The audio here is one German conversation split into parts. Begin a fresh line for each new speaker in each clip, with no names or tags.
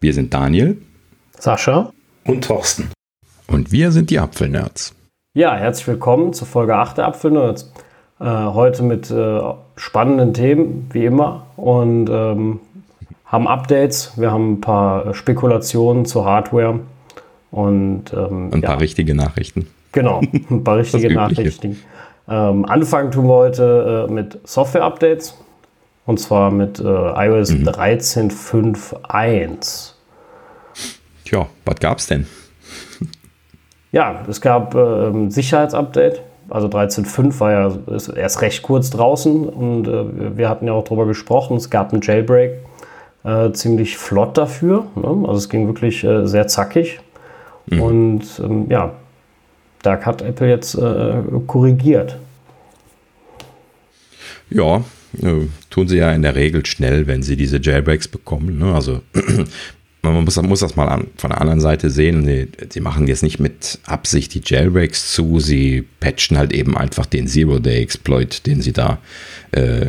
Wir sind Daniel,
Sascha
und Thorsten.
Und wir sind die Apfelnerds.
Ja, herzlich willkommen zur Folge 8 der Apfelnerds. Äh, heute mit äh, spannenden Themen, wie immer. Und ähm, haben Updates. Wir haben ein paar Spekulationen zur Hardware. Und ähm,
ein paar ja. richtige Nachrichten.
Genau, ein paar richtige Nachrichten. Ähm, anfangen tun wir heute äh, mit Software-Updates. Und zwar mit äh, iOS mhm. 13.5.1.
Tja, was gab's denn?
Ja, es gab äh, ein Sicherheitsupdate. Also 13.5 war ja ist erst recht kurz draußen und äh, wir hatten ja auch darüber gesprochen. Es gab einen Jailbreak, äh, ziemlich flott dafür. Ne? Also es ging wirklich äh, sehr zackig. Mhm. Und ähm, ja, da hat Apple jetzt äh, korrigiert.
Ja, äh, tun sie ja in der Regel schnell, wenn sie diese Jailbreaks bekommen. Ne? Also man muss, muss, das mal an, von der anderen Seite sehen. Sie, sie, machen jetzt nicht mit Absicht die Jailbreaks zu, sie patchen halt eben einfach den Zero-Day-Exploit, den sie da äh,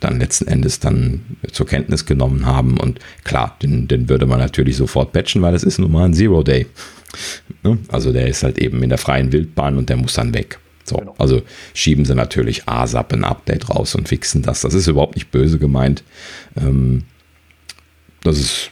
dann letzten Endes dann zur Kenntnis genommen haben. Und klar, den, den würde man natürlich sofort patchen, weil das ist nun mal ein Zero-Day. Ne? Also der ist halt eben in der freien Wildbahn und der muss dann weg. So, genau. Also schieben sie natürlich ASAP ein Update raus und fixen das. Das ist überhaupt nicht böse gemeint. Ähm, das ist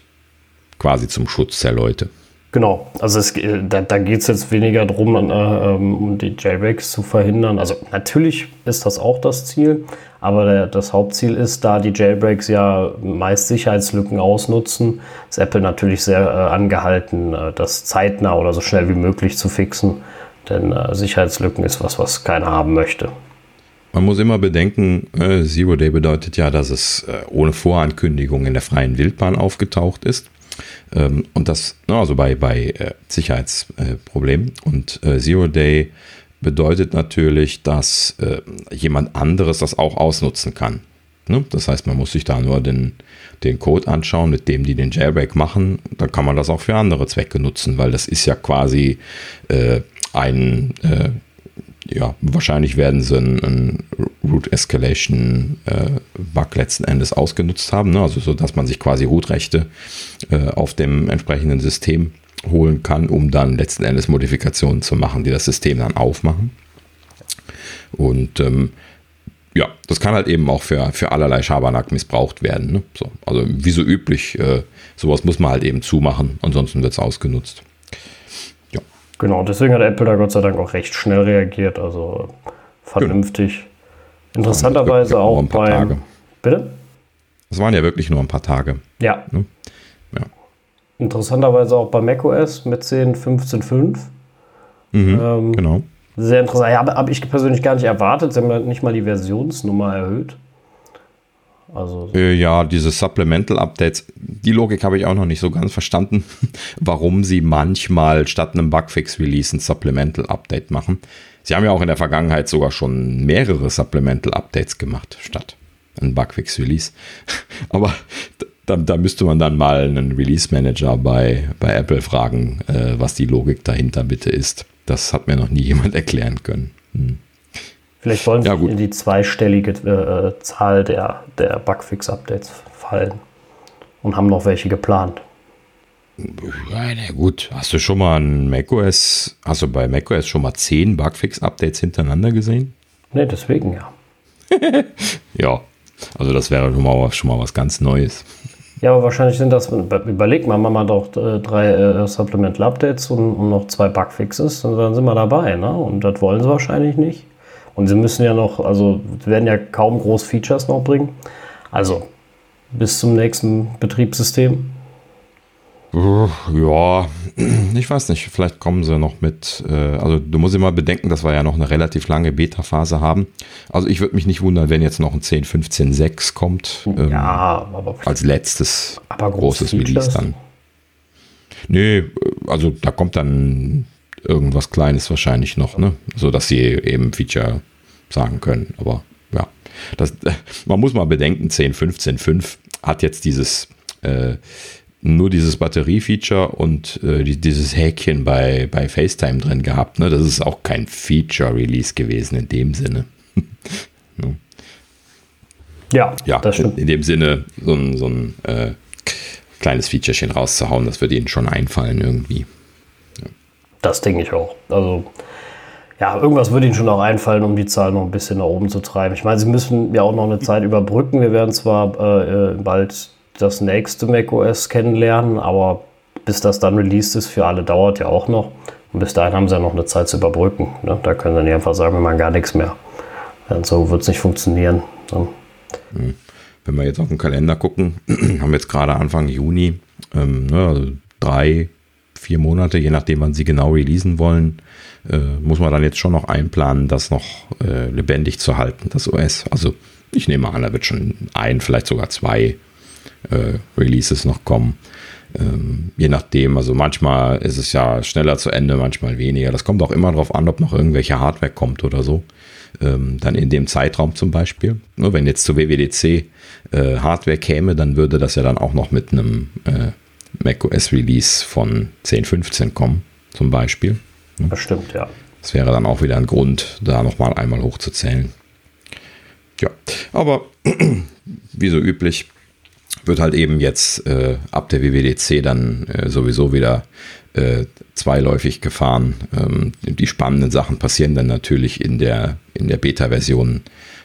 quasi zum Schutz der Leute.
Genau, also es, da, da geht es jetzt weniger darum, äh, ähm, um die Jailbreaks zu verhindern. Also natürlich ist das auch das Ziel, aber der, das Hauptziel ist, da die Jailbreaks ja meist Sicherheitslücken ausnutzen, ist Apple natürlich sehr äh, angehalten, äh, das zeitnah oder so schnell wie möglich zu fixen denn äh, Sicherheitslücken ist was, was keiner haben möchte.
Man muss immer bedenken, äh, Zero Day bedeutet ja, dass es äh, ohne Vorankündigung in der freien Wildbahn aufgetaucht ist. Ähm, und das, also bei, bei äh, Sicherheitsproblemen. und äh, Zero Day bedeutet natürlich, dass äh, jemand anderes das auch ausnutzen kann. Ne? Das heißt, man muss sich da nur den, den Code anschauen, mit dem die den Jailbreak machen. Dann kann man das auch für andere Zwecke nutzen, weil das ist ja quasi äh, ein, äh, ja, wahrscheinlich werden sie einen, Root Escalation äh, Bug letzten Endes ausgenutzt haben, ne? also so, dass man sich quasi Root-Rechte äh, auf dem entsprechenden System holen kann, um dann letzten Endes Modifikationen zu machen, die das System dann aufmachen. Und ähm, ja, das kann halt eben auch für, für allerlei Schabernack missbraucht werden. Ne? So, also wie so üblich, äh, sowas muss man halt eben zumachen, ansonsten wird es ausgenutzt.
Genau, deswegen hat Apple da Gott sei Dank auch recht schnell reagiert, also vernünftig. Genau. Interessanterweise ja, auch bei. Tage.
Bitte? Das waren ja wirklich nur ein paar Tage.
Ja. Ne? ja. Interessanterweise auch bei macOS mit 10.15.5.
Mhm, ähm, genau.
Sehr interessant. Ja, habe ich persönlich gar nicht erwartet. Sie haben nicht mal die Versionsnummer erhöht.
Also äh, ja, diese Supplemental Updates, die Logik habe ich auch noch nicht so ganz verstanden, warum sie manchmal statt einem Bugfix Release ein Supplemental Update machen. Sie haben ja auch in der Vergangenheit sogar schon mehrere Supplemental Updates gemacht statt ein Bugfix Release. Aber da, da, müsste man dann mal einen Release Manager bei, bei Apple fragen, äh, was die Logik dahinter bitte ist. Das hat mir noch nie jemand erklären können. Hm.
Vielleicht wollen sie ja, in die zweistellige äh, Zahl der, der Bugfix-Updates fallen und haben noch welche geplant.
Ja, na gut. Hast du schon mal ein macOS, hast du bei macOS schon mal zehn Bugfix-Updates hintereinander gesehen?
Ne, deswegen ja.
ja, also das wäre schon mal, schon mal was ganz Neues.
Ja, aber wahrscheinlich sind das, überleg mal, machen wir doch äh, drei äh, Supplemental Updates und, und, noch zwei Bugfixes, und dann sind wir dabei, ne? Und das wollen sie wahrscheinlich nicht. Und sie müssen ja noch, also werden ja kaum groß Features noch bringen. Also bis zum nächsten Betriebssystem.
Ja, ich weiß nicht, vielleicht kommen sie noch mit, äh, also du musst immer bedenken, dass wir ja noch eine relativ lange Beta-Phase haben. Also ich würde mich nicht wundern, wenn jetzt noch ein 10, 15, 6 kommt.
Ähm, ja, aber
als letztes großes Release dann. Nee, also da kommt dann irgendwas Kleines wahrscheinlich noch, ne? So dass sie eben Feature sagen können. Aber ja, das, man muss mal bedenken, 10, 15, 5 hat jetzt dieses äh, nur dieses Batterie-Feature und äh, dieses Häkchen bei, bei FaceTime drin gehabt. Ne? Das ist auch kein Feature-Release gewesen in dem Sinne.
ne? Ja,
ja, das stimmt. In dem Sinne so ein, so ein äh, kleines Featurechen rauszuhauen. Das wird ihnen schon einfallen irgendwie.
Ja. Das denke ich auch. Also ja, irgendwas würde ihnen schon auch einfallen, um die Zahl noch ein bisschen nach oben zu treiben. Ich meine, sie müssen ja auch noch eine Zeit überbrücken. Wir werden zwar äh, bald das nächste macOS kennenlernen, aber bis das dann released ist für alle, dauert ja auch noch. Und bis dahin haben sie ja noch eine Zeit zu überbrücken. Ne? Da können sie nicht einfach sagen, wir machen gar nichts mehr. Und so wird es nicht funktionieren. So.
Hm. Wenn wir jetzt auf den Kalender gucken, haben wir jetzt gerade Anfang Juni, ähm, ne, also drei, vier Monate, je nachdem, wann sie genau releasen wollen, äh, muss man dann jetzt schon noch einplanen, das noch äh, lebendig zu halten, das OS. Also ich nehme an, da wird schon ein, vielleicht sogar zwei äh, Releases noch kommen. Ähm, je nachdem, also manchmal ist es ja schneller zu Ende, manchmal weniger. Das kommt auch immer darauf an, ob noch irgendwelche Hardware kommt oder so. Ähm, dann in dem Zeitraum zum Beispiel. Nur wenn jetzt zu WWDC äh, Hardware käme, dann würde das ja dann auch noch mit einem äh, macOS Release von 10.15 kommen, zum Beispiel.
Das stimmt, ja.
Das wäre dann auch wieder ein Grund, da nochmal einmal hochzuzählen. Ja, aber wie so üblich wird halt eben jetzt äh, ab der WWDC dann äh, sowieso wieder äh, zweiläufig gefahren. Ähm, die spannenden Sachen passieren dann natürlich in der, in der Beta-Version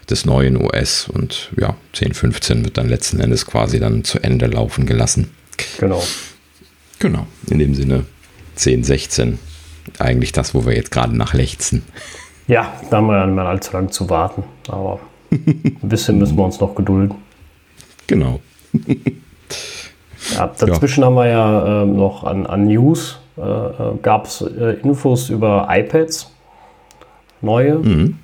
des neuen OS und ja, 10.15 wird dann letzten Endes quasi dann zu Ende laufen gelassen.
Genau.
Genau, in dem Sinne 10.16 eigentlich das, wo wir jetzt gerade nachlechzen.
Ja, da haben wir ja nicht mehr allzu lange zu warten, aber ein bisschen müssen wir uns noch gedulden.
Genau.
Ja, dazwischen ja. haben wir ja äh, noch an, an News, äh, äh gab es äh, Infos über iPads, neue. Mhm.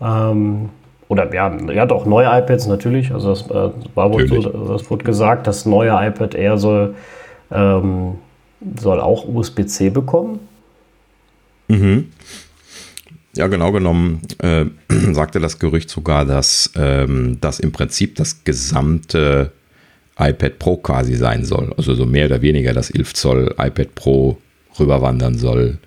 Ähm, oder ja, ja doch, neue iPads natürlich. Also das äh, war wohl so, das wurde gesagt, das neue iPad Air soll, ähm, soll auch USB-C bekommen.
Mhm. Ja, genau genommen äh, sagte das Gerücht sogar, dass ähm, das im Prinzip das gesamte iPad Pro quasi sein soll. Also so mehr oder weniger das 11 Zoll iPad Pro rüberwandern soll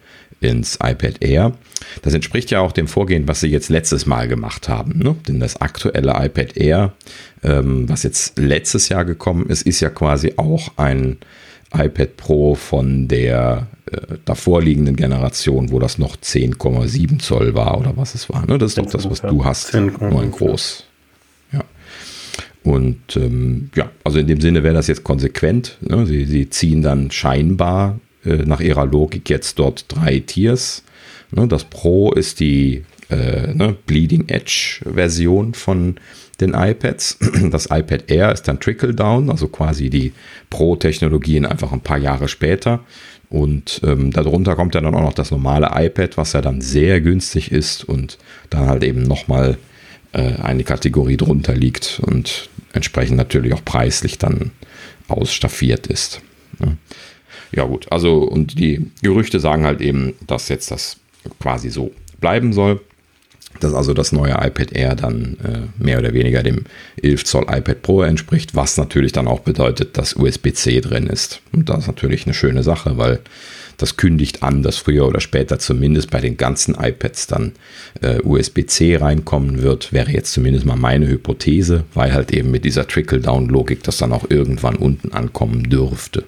ins iPad Air. Das entspricht ja auch dem Vorgehen, was sie jetzt letztes Mal gemacht haben. Ne? Denn das aktuelle iPad Air, ähm, was jetzt letztes Jahr gekommen ist, ist ja quasi auch ein iPad Pro von der äh, davorliegenden Generation, wo das noch 10,7 Zoll war oder was es war. Ne? Das ist doch das, was du hast. 10, nur ein groß. Ja. Und ähm, ja, also in dem Sinne wäre das jetzt konsequent. Ne? Sie, sie ziehen dann scheinbar äh, nach ihrer Logik jetzt dort drei Tiers. Ne? Das Pro ist die äh, ne, Bleeding Edge Version von den iPads. Das iPad Air ist dann Trickle Down, also quasi die Pro-Technologien einfach ein paar Jahre später. Und ähm, darunter kommt ja dann auch noch das normale iPad, was ja dann sehr günstig ist und dann halt eben nochmal äh, eine Kategorie drunter liegt und entsprechend natürlich auch preislich dann ausstaffiert ist. Ne? Ja gut, also und die Gerüchte sagen halt eben, dass jetzt das quasi so bleiben soll dass also das neue iPad Air dann äh, mehr oder weniger dem 11 Zoll iPad Pro entspricht, was natürlich dann auch bedeutet, dass USB-C drin ist. Und das ist natürlich eine schöne Sache, weil das kündigt an, dass früher oder später zumindest bei den ganzen iPads dann äh, USB-C reinkommen wird, wäre jetzt zumindest mal meine Hypothese, weil halt eben mit dieser Trickle-Down-Logik das dann auch irgendwann unten ankommen dürfte.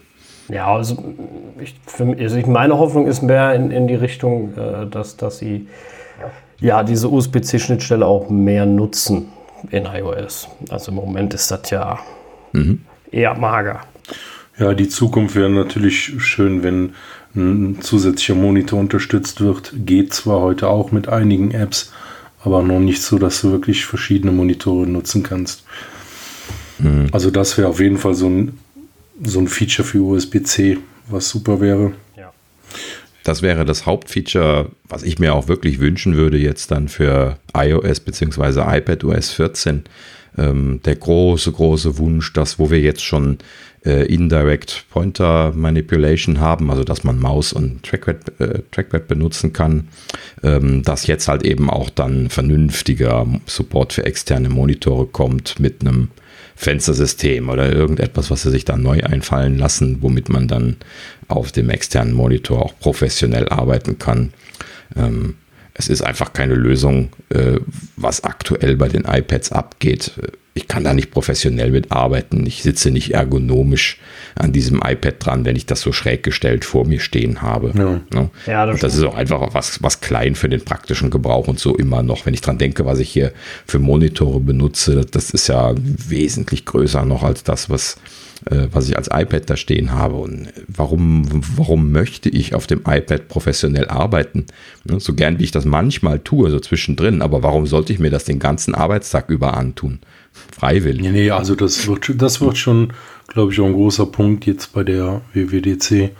Ja, also, ich, für, also meine Hoffnung ist mehr in, in die Richtung, äh, dass, dass sie ja, diese USB-C-Schnittstelle auch mehr nutzen in iOS. Also im Moment ist das ja mhm. eher mager.
Ja, die Zukunft wäre natürlich schön, wenn ein zusätzlicher Monitor unterstützt wird. Geht zwar heute auch mit einigen Apps, aber noch nicht so, dass du wirklich verschiedene Monitore nutzen kannst. Mhm. Also das wäre auf jeden Fall so ein, so ein Feature für USB-C, was super wäre.
Das wäre das Hauptfeature, was ich mir auch wirklich wünschen würde jetzt dann für iOS bzw. iPadOS 14. Ähm, der große, große Wunsch, das, wo wir jetzt schon äh, Indirect Pointer Manipulation haben, also dass man Maus und Trackpad, äh, Trackpad benutzen kann, ähm, dass jetzt halt eben auch dann vernünftiger Support für externe Monitore kommt mit einem Fenstersystem oder irgendetwas, was sie sich dann neu einfallen lassen, womit man dann auf dem externen Monitor auch professionell arbeiten kann. Ähm, es ist einfach keine Lösung, äh, was aktuell bei den iPads abgeht. Ich kann da nicht professionell mitarbeiten. Ich sitze nicht ergonomisch an diesem iPad dran, wenn ich das so schräg gestellt vor mir stehen habe. Ja. Ne? Ja, das, und das ist auch einfach was, was klein für den praktischen Gebrauch und so immer noch. Wenn ich dran denke, was ich hier für Monitore benutze, das ist ja wesentlich größer noch als das, was, äh, was ich als iPad da stehen habe. Und warum, warum möchte ich auf dem iPad professionell arbeiten? Ne? So gern wie ich das manchmal tue, so zwischendrin, aber warum sollte ich mir das den ganzen Arbeitstag über antun? Freiwillig.
Nee, nee, also das wird, das wird schon, glaube ich, auch ein großer Punkt jetzt bei der WWDC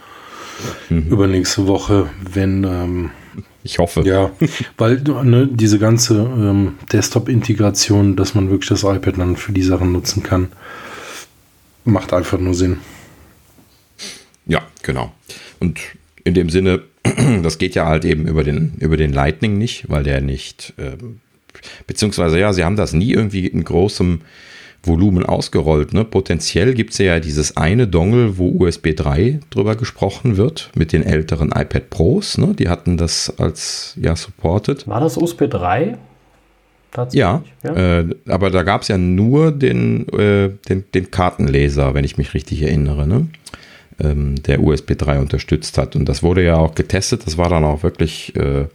mhm. übernächste Woche, wenn. Ähm,
ich hoffe.
Ja, weil ne, diese ganze ähm, Desktop-Integration, dass man wirklich das iPad dann für die Sachen nutzen kann, macht einfach nur Sinn.
Ja, genau. Und in dem Sinne, das geht ja halt eben über den, über den Lightning nicht, weil der nicht ähm, beziehungsweise ja, sie haben das nie irgendwie in großem Volumen ausgerollt. Ne? Potenziell gibt es ja dieses eine Dongle, wo USB 3 drüber gesprochen wird, mit den älteren iPad Pros. Ne? Die hatten das als ja supported.
War das USB 3?
Ja, ja? Äh, aber da gab es ja nur den, äh, den, den, Kartenleser, wenn ich mich richtig erinnere, ne? ähm, der USB 3 unterstützt hat. Und das wurde ja auch getestet. Das war dann auch wirklich äh,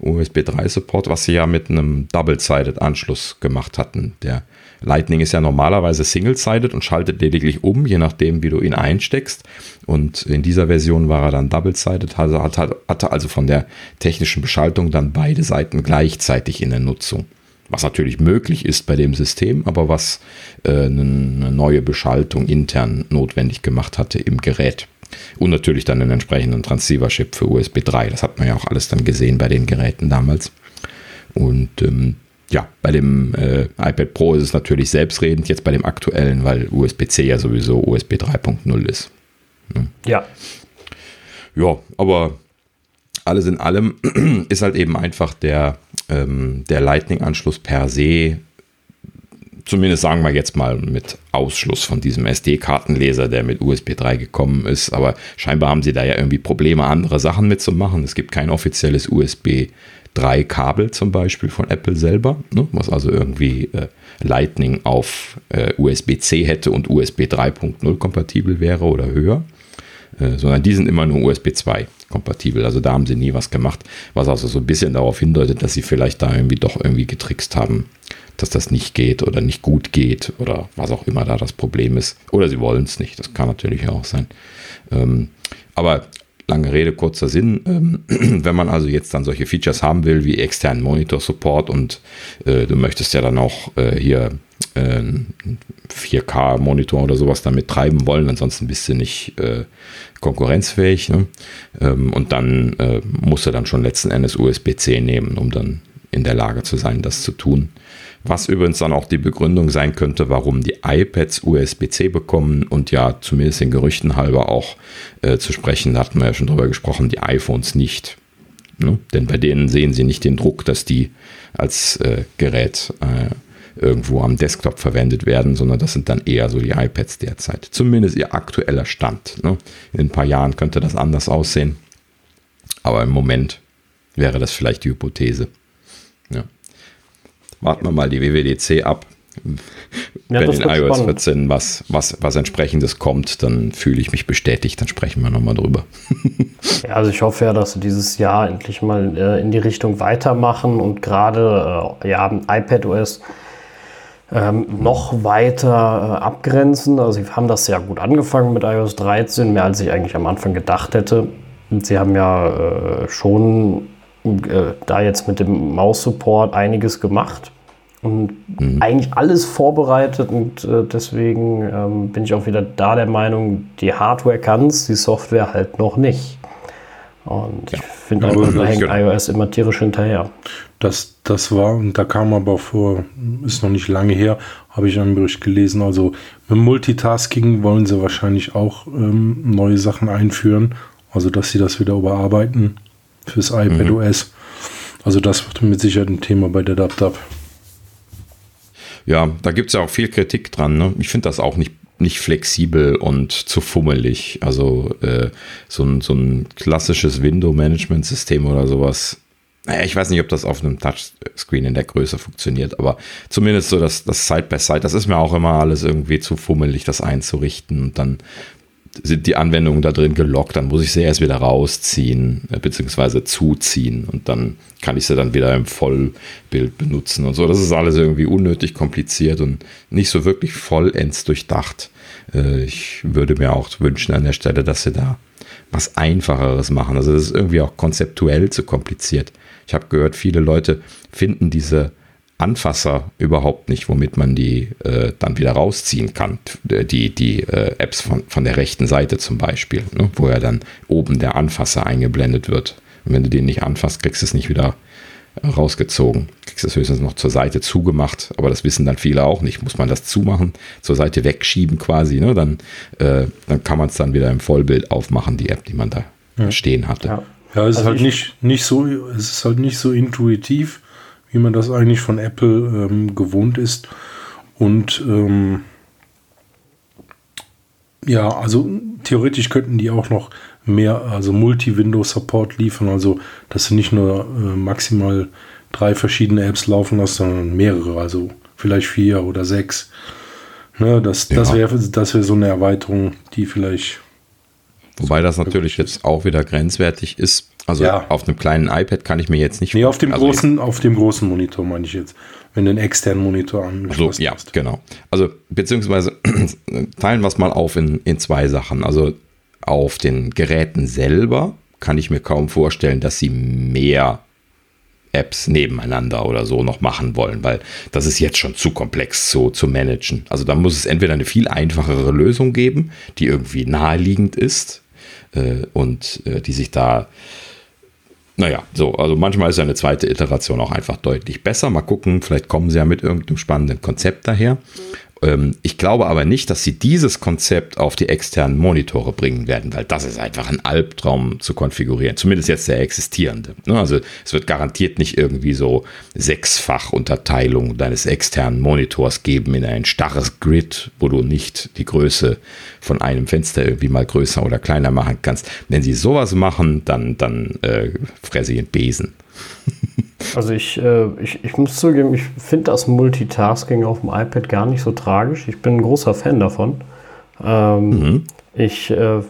USB 3 Support, was sie ja mit einem Double-Sided Anschluss gemacht hatten. Der Lightning ist ja normalerweise Single-Sided und schaltet lediglich um, je nachdem, wie du ihn einsteckst. Und in dieser Version war er dann Double-Sided, also hatte also von der technischen Beschaltung dann beide Seiten gleichzeitig in der Nutzung. Was natürlich möglich ist bei dem System, aber was äh, eine neue Beschaltung intern notwendig gemacht hatte im Gerät. Und natürlich dann einen entsprechenden Transceiver-Chip für USB 3. Das hat man ja auch alles dann gesehen bei den Geräten damals. Und ähm, ja, bei dem äh, iPad Pro ist es natürlich selbstredend, jetzt bei dem aktuellen, weil USB-C ja sowieso USB 3.0 ist.
Ne? Ja.
Ja, aber alles in allem ist halt eben einfach der, ähm, der Lightning-Anschluss per se Zumindest sagen wir jetzt mal mit Ausschluss von diesem SD-Kartenleser, der mit USB 3 gekommen ist. Aber scheinbar haben sie da ja irgendwie Probleme, andere Sachen mitzumachen. Es gibt kein offizielles USB 3 Kabel zum Beispiel von Apple selber, ne, was also irgendwie äh, Lightning auf äh, USB-C hätte und USB 3.0 kompatibel wäre oder höher. Äh, sondern die sind immer nur USB 2 kompatibel. Also da haben sie nie was gemacht, was also so ein bisschen darauf hindeutet, dass sie vielleicht da irgendwie doch irgendwie getrickst haben, dass das nicht geht oder nicht gut geht oder was auch immer da das Problem ist. Oder sie wollen es nicht, das kann natürlich auch sein. Ähm, aber lange Rede, kurzer Sinn. Ähm, wenn man also jetzt dann solche Features haben will, wie externen Monitor-Support und äh, du möchtest ja dann auch äh, hier äh, 4K-Monitor oder sowas damit treiben wollen, ansonsten bist du nicht äh, konkurrenzfähig. Ne? Ähm, und dann äh, musst du dann schon letzten Endes USB-C nehmen, um dann in der Lage zu sein, das zu tun. Was übrigens dann auch die Begründung sein könnte, warum die iPads USB-C bekommen und ja zumindest den Gerüchten halber auch äh, zu sprechen, da hatten wir ja schon drüber gesprochen, die iPhones nicht. Ne? Denn bei denen sehen sie nicht den Druck, dass die als äh, Gerät äh, irgendwo am Desktop verwendet werden, sondern das sind dann eher so die iPads derzeit. Zumindest ihr aktueller Stand. Ne? In ein paar Jahren könnte das anders aussehen. Aber im Moment wäre das vielleicht die Hypothese. Ja warten wir mal die WWDC ab. Ja, Wenn in iOS spannend. 14 was, was, was entsprechendes kommt, dann fühle ich mich bestätigt, dann sprechen wir nochmal drüber.
ja, also ich hoffe ja, dass sie dieses Jahr endlich mal äh, in die Richtung weitermachen und gerade äh, ja, iPadOS ähm, noch weiter äh, abgrenzen. Also sie haben das sehr gut angefangen mit iOS 13, mehr als ich eigentlich am Anfang gedacht hätte. Und sie haben ja äh, schon äh, da jetzt mit dem Maus-Support einiges gemacht und mhm. eigentlich alles vorbereitet und äh, deswegen ähm, bin ich auch wieder da der Meinung, die Hardware kann es, die Software halt noch nicht. Und ja. ich finde ja, da hängt genau. iOS immer tierisch hinterher.
Das, das war, und da kam aber vor, ist noch nicht lange her, habe ich einen Bericht gelesen. Also mit Multitasking wollen sie wahrscheinlich auch ähm, neue Sachen einführen. Also dass sie das wieder überarbeiten fürs iPad mhm. OS. Also das wird mit Sicherheit ein Thema bei der DubDub.
Ja, da gibt es ja auch viel Kritik dran. Ne? Ich finde das auch nicht, nicht flexibel und zu fummelig. Also äh, so, ein, so ein klassisches Window-Management-System oder sowas naja, ich weiß nicht, ob das auf einem Touchscreen in der Größe funktioniert, aber zumindest so das, das Side-by-Side, das ist mir auch immer alles irgendwie zu fummelig, das einzurichten. Und dann sind die Anwendungen da drin gelockt, dann muss ich sie erst wieder rausziehen, äh, beziehungsweise zuziehen und dann kann ich sie dann wieder im Vollbild benutzen und so. Das ist alles irgendwie unnötig kompliziert und nicht so wirklich vollends durchdacht. Äh, ich würde mir auch wünschen an der Stelle, dass sie da was Einfacheres machen. Also das ist irgendwie auch konzeptuell zu kompliziert. Ich habe gehört, viele Leute finden diese Anfasser überhaupt nicht, womit man die äh, dann wieder rausziehen kann. Die, die äh, Apps von, von der rechten Seite zum Beispiel, ne? wo ja dann oben der Anfasser eingeblendet wird. Und wenn du den nicht anfasst, kriegst du es nicht wieder rausgezogen. Kriegst es höchstens noch zur Seite zugemacht, aber das wissen dann viele auch nicht. Muss man das zumachen, zur Seite wegschieben quasi, ne? dann, äh, dann kann man es dann wieder im Vollbild aufmachen, die App, die man da ja. stehen hatte.
Ja, ja es also ist halt nicht, nicht so, es ist halt nicht so intuitiv, wie man das eigentlich von Apple ähm, gewohnt ist. Und ähm, ja, also theoretisch könnten die auch noch mehr, also Multi-Window-Support liefern, also dass du nicht nur äh, maximal drei verschiedene Apps laufen lässt, sondern mehrere, also vielleicht vier oder sechs. Ne, das ja. das wäre das wär so eine Erweiterung, die vielleicht.
Wobei das natürlich jetzt auch wieder grenzwertig ist. Also ja. auf einem kleinen iPad kann ich mir jetzt nicht.
Nee, auf dem also großen, auf dem großen Monitor meine ich jetzt, wenn du einen externen Monitor angeschlossen
so, ja, hast. genau. Also beziehungsweise teilen wir es mal auf in, in zwei Sachen. Also auf den Geräten selber kann ich mir kaum vorstellen, dass sie mehr Apps nebeneinander oder so noch machen wollen, weil das ist jetzt schon zu komplex zu, zu managen. Also da muss es entweder eine viel einfachere Lösung geben, die irgendwie naheliegend ist äh, und äh, die sich da naja, so, also manchmal ist eine zweite Iteration auch einfach deutlich besser. Mal gucken, vielleicht kommen sie ja mit irgendeinem spannenden Konzept daher. Ähm, ich glaube aber nicht, dass sie dieses Konzept auf die externen Monitore bringen werden, weil das ist einfach ein Albtraum zu konfigurieren. Zumindest jetzt der existierende. Ne? Also es wird garantiert nicht irgendwie so sechsfach Unterteilung deines externen Monitors geben in ein starres Grid, wo du nicht die Größe von einem Fenster irgendwie mal größer oder kleiner machen kannst. Wenn sie sowas machen, dann, dann äh, fresse ich einen Besen.
Also ich, äh, ich, ich muss zugeben, ich finde das Multitasking auf dem iPad gar nicht so tragisch. Ich bin ein großer Fan davon. Ähm, mhm. Ich äh,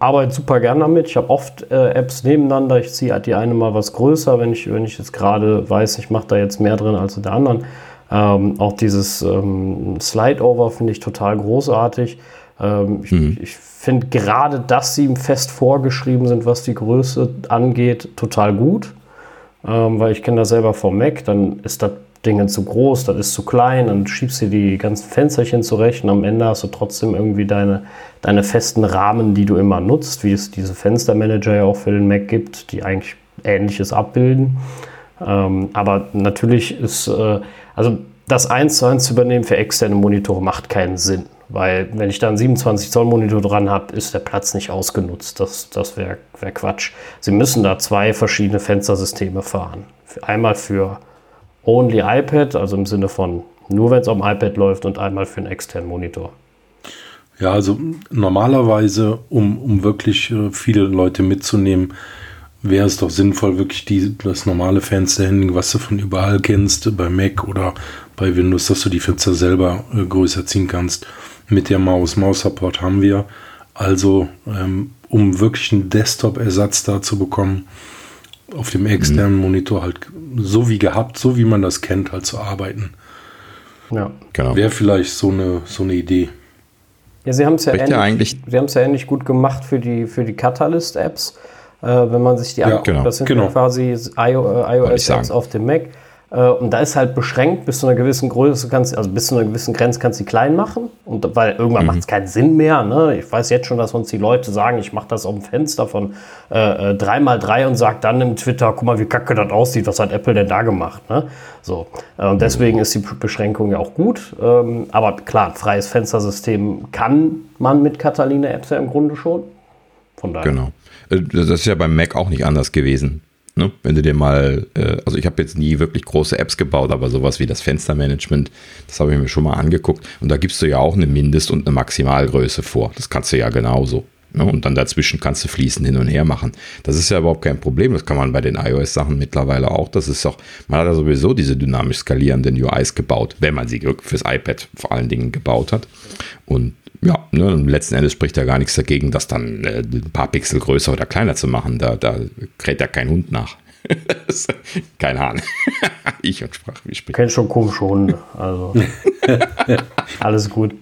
arbeite super gern damit. Ich habe oft äh, Apps nebeneinander. Ich ziehe halt die eine mal was größer, wenn ich, wenn ich jetzt gerade weiß, ich mache da jetzt mehr drin als in der anderen. Ähm, auch dieses ähm, Slide-Over finde ich total großartig. Ähm, mhm. Ich, ich finde gerade, dass sie fest vorgeschrieben sind, was die Größe angeht, total gut ähm, weil ich kenne das selber vom Mac, dann ist das Ding zu groß, das ist zu klein, dann schiebst du die ganzen Fensterchen zurecht und am Ende hast du trotzdem irgendwie deine, deine festen Rahmen, die du immer nutzt, wie es diese Fenstermanager ja auch für den Mac gibt, die eigentlich Ähnliches abbilden. Ähm, aber natürlich ist, äh, also das eins zu eins zu übernehmen für externe Monitore macht keinen Sinn. Weil wenn ich da einen 27 Zoll Monitor dran habe, ist der Platz nicht ausgenutzt. Das, das wäre wär Quatsch. Sie müssen da zwei verschiedene Fenstersysteme fahren. Einmal für Only iPad, also im Sinne von nur wenn es auf dem iPad läuft und einmal für einen externen Monitor.
Ja, also normalerweise, um, um wirklich äh, viele Leute mitzunehmen, wäre es doch sinnvoll, wirklich die, das normale Fenster-Handling, was du von überall kennst, bei Mac oder bei Windows, dass du die Fenster selber äh, größer ziehen kannst mit der Maus. Maus-Support haben wir. Also, ähm, um wirklich einen Desktop-Ersatz da zu bekommen, auf dem externen mhm. Monitor halt so wie gehabt, so wie man das kennt, halt zu arbeiten. Ja, genau. Wäre vielleicht so eine, so eine Idee.
Ja, sie haben es ja, ähnlich, ja ähnlich gut gemacht für die, für die Catalyst-Apps. Äh, wenn man sich die
ja, anguckt, genau,
das sind
genau.
quasi äh, iOS-Apps auf dem Mac. Äh, und da ist halt beschränkt, bis zu einer gewissen Größe kannst also bis zu einer gewissen Grenze kannst du sie klein machen. Und weil irgendwann mhm. macht es keinen Sinn mehr. Ne? Ich weiß jetzt schon, dass uns die Leute sagen, ich mache das auf dem Fenster von äh, 3x3 äh, und sage dann im Twitter, guck mal, wie kacke das aussieht, was hat Apple denn da gemacht? Ne? So. Äh, und deswegen ist die Beschränkung ja auch gut. Ähm, aber klar, freies Fenstersystem kann man mit Catalina Apps ja im Grunde schon.
Von daher. Genau. Das ist ja beim Mac auch nicht anders gewesen. Ne? Wenn du dir mal, äh, also ich habe jetzt nie wirklich große Apps gebaut, aber sowas wie das Fenstermanagement, das habe ich mir schon mal angeguckt. Und da gibst du ja auch eine Mindest- und eine Maximalgröße vor. Das kannst du ja genauso. Ne? Und dann dazwischen kannst du fließen hin und her machen. Das ist ja überhaupt kein Problem. Das kann man bei den iOS-Sachen mittlerweile auch. Das ist auch, man hat ja sowieso diese dynamisch skalierenden UIs gebaut, wenn man sie fürs iPad vor allen Dingen gebaut hat. Und ja, ne, letzten Endes spricht ja gar nichts dagegen, das dann äh, ein paar Pixel größer oder kleiner zu machen. Da, da kräht ja kein Hund nach. kein Hahn. ich und Sprach, wie
spricht. Kennt schon komische Hunde. Also alles gut.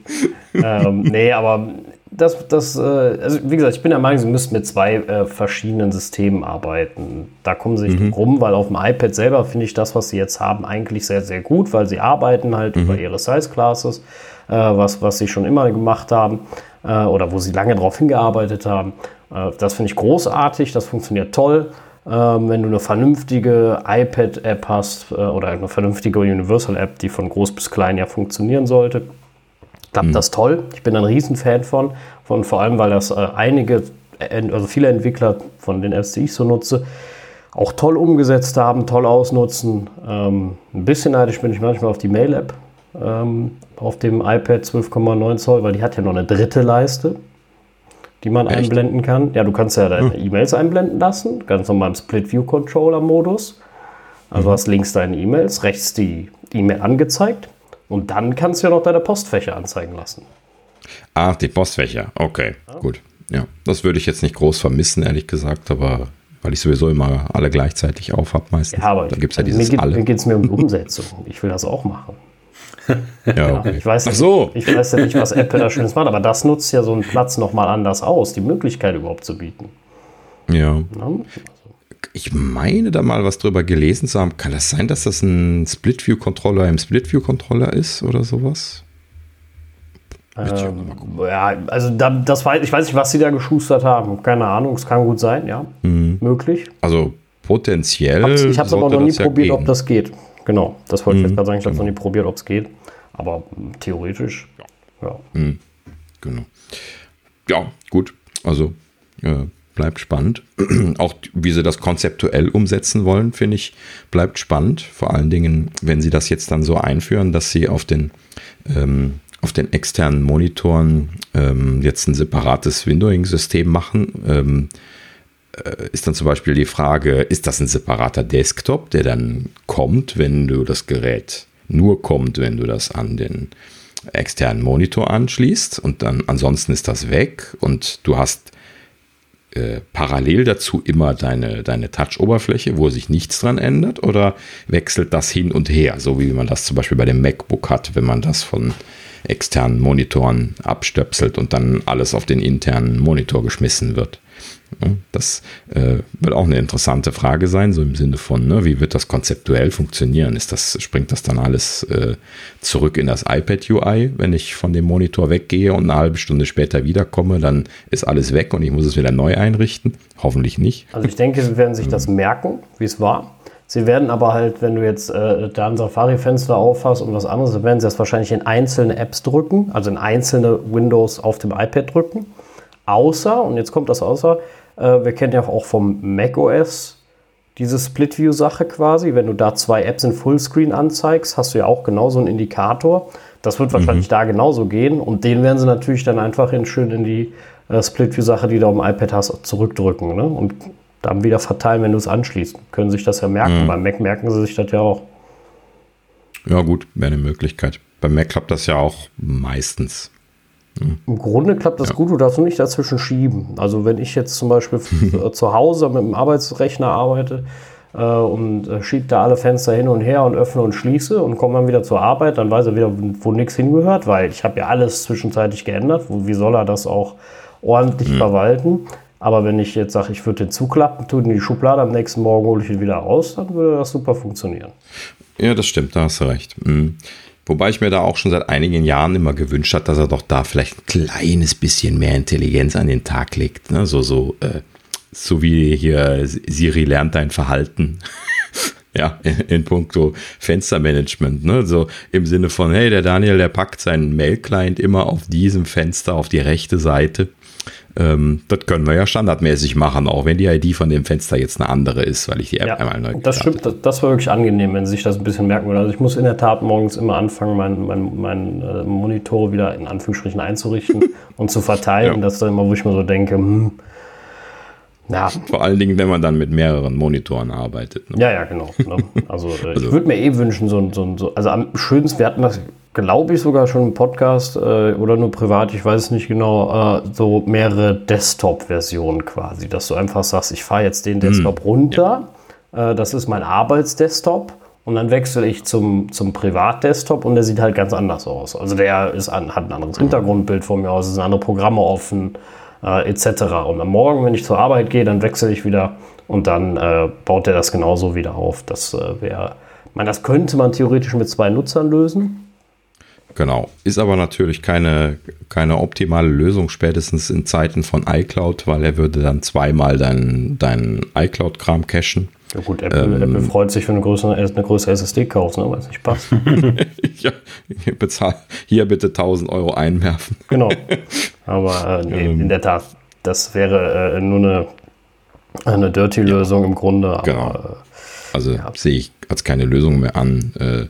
Ähm, nee, aber das, das, äh, also wie gesagt, ich bin der Meinung, sie müssten mit zwei äh, verschiedenen Systemen arbeiten. Da kommen sie nicht mhm. rum, weil auf dem iPad selber finde ich das, was sie jetzt haben, eigentlich sehr, sehr gut, weil sie arbeiten halt mhm. über ihre Size Classes, was, was sie schon immer gemacht haben äh, oder wo sie lange darauf hingearbeitet haben. Äh, das finde ich großartig, das funktioniert toll. Ähm, wenn du eine vernünftige iPad-App hast äh, oder eine vernünftige Universal-App, die von groß bis klein ja funktionieren sollte, klappt mhm. das toll. Ich bin ein Riesenfan von, von vor allem, weil das äh, einige, also viele Entwickler von den Apps, die ich so nutze, auch toll umgesetzt haben, toll ausnutzen. Ähm, ein bisschen neidisch bin ich manchmal auf die Mail-App ähm, auf dem iPad 12,9 Zoll, weil die hat ja noch eine dritte Leiste, die man Echt? einblenden kann. Ja, du kannst ja deine hm. E-Mails einblenden lassen, ganz normal im Split-View-Controller-Modus. Also mhm. hast links deine E-Mails, rechts die E-Mail angezeigt. Und dann kannst du ja noch deine Postfächer anzeigen lassen.
Ach, die Postfächer. Okay, ja. gut. Ja, das würde ich jetzt nicht groß vermissen, ehrlich gesagt, aber weil ich sowieso immer alle gleichzeitig auf habe meistens.
Ja, aber da gibt's ja dieses mir, alle. Mir geht es mir um die Umsetzung. Ich will das auch machen. Ja, okay. ich, weiß nicht, so. ich weiß ja nicht, was Apple da Schönes macht, aber das nutzt ja so einen Platz nochmal anders aus, die Möglichkeit überhaupt zu bieten.
Ja. ich meine da mal was drüber gelesen zu haben. Kann das sein, dass das ein Split-View-Controller im Split-View-Controller ist oder sowas?
Ähm, ja, also da, das weiß, ich weiß nicht, was sie da geschustert haben. Keine Ahnung, es kann gut sein, ja. Mhm. Möglich.
Also potenziell.
ich habe es aber noch nie probiert, ja ob das geht. Genau, das wollte ich jetzt mhm. gerade sagen. Ich habe es genau. noch nie probiert, ob es geht. Aber theoretisch, ja.
Mhm. Genau. Ja, gut. Also äh, bleibt spannend. Auch wie sie das konzeptuell umsetzen wollen, finde ich, bleibt spannend. Vor allen Dingen, wenn sie das jetzt dann so einführen, dass sie auf den, ähm, auf den externen Monitoren ähm, jetzt ein separates Windowing-System machen. Ähm, äh, ist dann zum Beispiel die Frage, ist das ein separater Desktop, der dann kommt, wenn du das Gerät nur kommt, wenn du das an den externen Monitor anschließt und dann ansonsten ist das weg und du hast äh, parallel dazu immer deine, deine Touch-Oberfläche, wo sich nichts dran ändert, oder wechselt das hin und her, so wie man das zum Beispiel bei dem MacBook hat, wenn man das von externen Monitoren abstöpselt und dann alles auf den internen Monitor geschmissen wird? Das äh, wird auch eine interessante Frage sein, so im Sinne von, ne, wie wird das konzeptuell funktionieren? Ist das, springt das dann alles äh, zurück in das iPad UI, wenn ich von dem Monitor weggehe und eine halbe Stunde später wiederkomme, dann ist alles weg und ich muss es wieder neu einrichten? Hoffentlich nicht.
Also ich denke, sie werden sich das merken, wie es war. Sie werden aber halt, wenn du jetzt äh, da ein Safari-Fenster aufhast und was anderes, dann werden sie das wahrscheinlich in einzelne Apps drücken, also in einzelne Windows auf dem iPad drücken. Außer, und jetzt kommt das außer, äh, wir kennen ja auch vom macOS diese Split-View-Sache quasi. Wenn du da zwei Apps in Fullscreen anzeigst, hast du ja auch genauso einen Indikator. Das wird wahrscheinlich mhm. da genauso gehen. Und den werden sie natürlich dann einfach in, schön in die äh, Split-View-Sache, die du dem iPad hast, zurückdrücken. Ne? Und dann wieder verteilen, wenn du es anschließt. Können sich das ja merken. Mhm. Beim Mac merken sie sich das ja auch.
Ja, gut, wäre eine Möglichkeit. Beim Mac klappt das ja auch meistens.
Im Grunde klappt das ja. gut, du darfst nicht dazwischen schieben. Also wenn ich jetzt zum Beispiel zu Hause mit dem Arbeitsrechner arbeite äh, und äh, schiebe da alle Fenster hin und her und öffne und schließe und komme dann wieder zur Arbeit, dann weiß er wieder, wo nichts hingehört, weil ich habe ja alles zwischenzeitlich geändert. Wie soll er das auch ordentlich mhm. verwalten? Aber wenn ich jetzt sage, ich würde den zuklappen, tue in die Schublade, am nächsten Morgen hole ich ihn wieder raus, dann würde das super funktionieren.
Ja, das stimmt, da hast du recht. Mhm. Wobei ich mir da auch schon seit einigen Jahren immer gewünscht habe, dass er doch da vielleicht ein kleines bisschen mehr Intelligenz an den Tag legt. Ne? So, so, äh, so wie hier Siri lernt dein Verhalten. ja, in, in puncto Fenstermanagement. Ne? So im Sinne von, hey, der Daniel, der packt seinen Mail-Client immer auf diesem Fenster auf die rechte Seite Ähm, das können wir ja standardmäßig machen, auch wenn die ID von dem Fenster jetzt eine andere ist, weil ich die App
Ja,
einmal neu
das stimmt, das, das war wirklich angenehm, wenn Sie sich das ein bisschen merken würde. Also ich muss in der Tat morgens immer anfangen, meinen mein, mein, äh, Monitor wieder in Anführungsstrichen einzurichten und zu verteilen.
Ja.
Das ist dann immer, wo ich mir so denke, hm, ja,
Vor allen Dingen, wenn man dann mit mehreren Monitoren arbeitet. Ne?
ja, ja, genau. Ne? Also, äh,
Also-
ich würde mir eh wünschen, so, ein- so, so, also am schönsten, wir hatten das, glaube ich, sogar schon im Podcast äh, oder nur privat, ich weiß es nicht genau, äh, so mehrere Desktop-Versionen quasi, dass du einfach sagst, ich fahre jetzt den Desktop runter, äh, das ist mein Arbeitsdesktop und dann wechsle ich zum, zum Privatdesktop und der sieht halt ganz anders aus. Also der ist an, hat ein anderes Hintergrundbild vor mir aus, es sind andere Programme offen, äh, etc. Und am Morgen, wenn ich zur Arbeit gehe, dann wechsle ich wieder und dann äh, baut er das genauso wieder auf. Das äh, wäre, meine, das könnte man theoretisch mit zwei Nutzern lösen.
Genau. Ist aber natürlich keine, keine optimale Lösung, spätestens in Zeiten von iCloud, weil er würde dann zweimal deinen dein iCloud-Kram cachen.
Ja gut, Apple, Apple freut sich, wenn du größere, eine größere SSD kaufst, ne, weil es nicht passt.
ja, bezahl, hier bitte 1000 Euro einwerfen.
genau. Aber äh, nee, in der Tat, das wäre äh, nur eine, eine Dirty-Lösung im Grunde. Aber,
Genau. Also sehe ich als keine Lösung mehr an. Äh,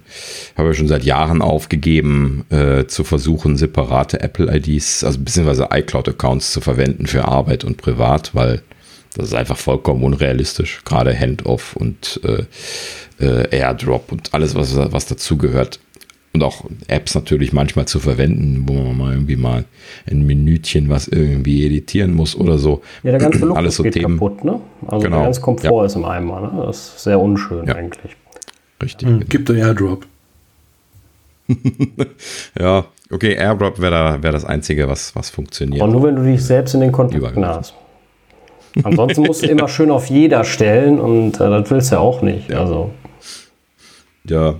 habe ja schon seit Jahren aufgegeben, äh, zu versuchen, separate Apple-IDs, also beziehungsweise iCloud-Accounts zu verwenden für Arbeit und Privat, weil das ist einfach vollkommen unrealistisch. Gerade Handoff und äh, äh, AirDrop und alles, was, was dazugehört. Und auch Apps natürlich manchmal zu verwenden, wo man mal irgendwie mal ein Minütchen was irgendwie editieren muss oder so.
Ja, der ganze Luxus
Alles so
geht
Themen.
kaputt, ne? Also
Genau.
der ganze Komfort ist im Eimer, ne? Das ist sehr unschön
Ja.
eigentlich.
Richtig.
Hm, Gibt der Airdrop.
Ja, okay, AirDrop wäre da, wär das Einzige, was, was funktioniert.
Aber nur wenn du dich selbst in den Kontakten
Übergriffen.
hast. Ansonsten musst du immer schön auf jeder stellen und äh, das willst du ja auch nicht.
Ja.
Also
ja.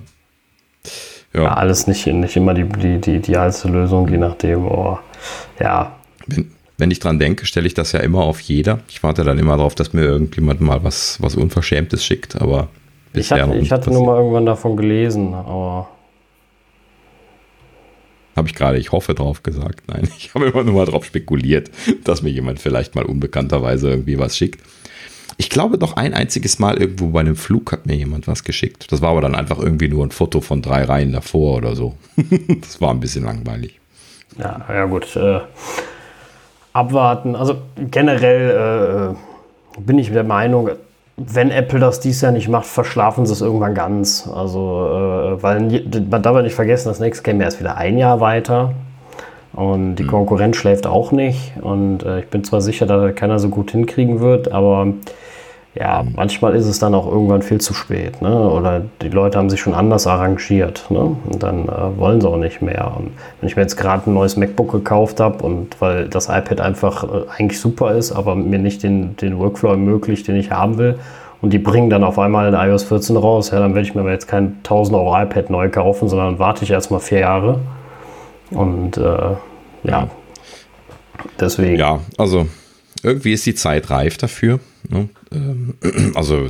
Ja, alles nicht, nicht immer die, die, die idealste Lösung, je nachdem. Oh, ja,
wenn, wenn ich dran denke, stelle ich das ja immer auf jeder. Ich warte dann immer darauf, dass mir irgendjemand mal was, was Unverschämtes schickt, aber
ich hatte,
noch
ich hatte nur mal irgendwann davon gelesen, aber
Habe ich gerade, ich hoffe drauf gesagt. Nein, ich habe immer nur mal drauf spekuliert, dass mir jemand vielleicht mal unbekannterweise irgendwie was schickt. Ich glaube doch ein einziges Mal irgendwo bei einem Flug hat mir jemand was geschickt. Das war aber dann einfach irgendwie nur ein Foto von drei Reihen davor oder so. das war ein bisschen langweilig.
ja, ja gut. Äh, abwarten. Also generell äh, bin ich der Meinung, wenn Apple das dies Jahr nicht macht, verschlafen sie es irgendwann ganz. Also, äh, weil man darf nicht vergessen, das nächste käme erst wieder ein Jahr weiter. Und die Konkurrenz schläft auch nicht. Und äh, ich bin zwar sicher, dass das keiner so gut hinkriegen wird, aber ja, manchmal ist es dann auch irgendwann viel zu spät. Ne? Oder die Leute haben sich schon anders arrangiert. Ne? Und dann äh, wollen sie auch nicht mehr. Und wenn ich mir jetzt gerade ein neues MacBook gekauft habe und weil das iPad einfach äh, eigentlich super ist, aber mir nicht den, den Workflow ermöglicht, den ich haben will, und die bringen dann auf einmal ein iOS 14 raus, ja, dann werde ich mir aber jetzt kein 1000 Euro iPad neu kaufen, sondern warte ich erstmal vier Jahre. Und äh, ja, deswegen.
Ja, also irgendwie ist die Zeit reif dafür. Ne? Ähm, Also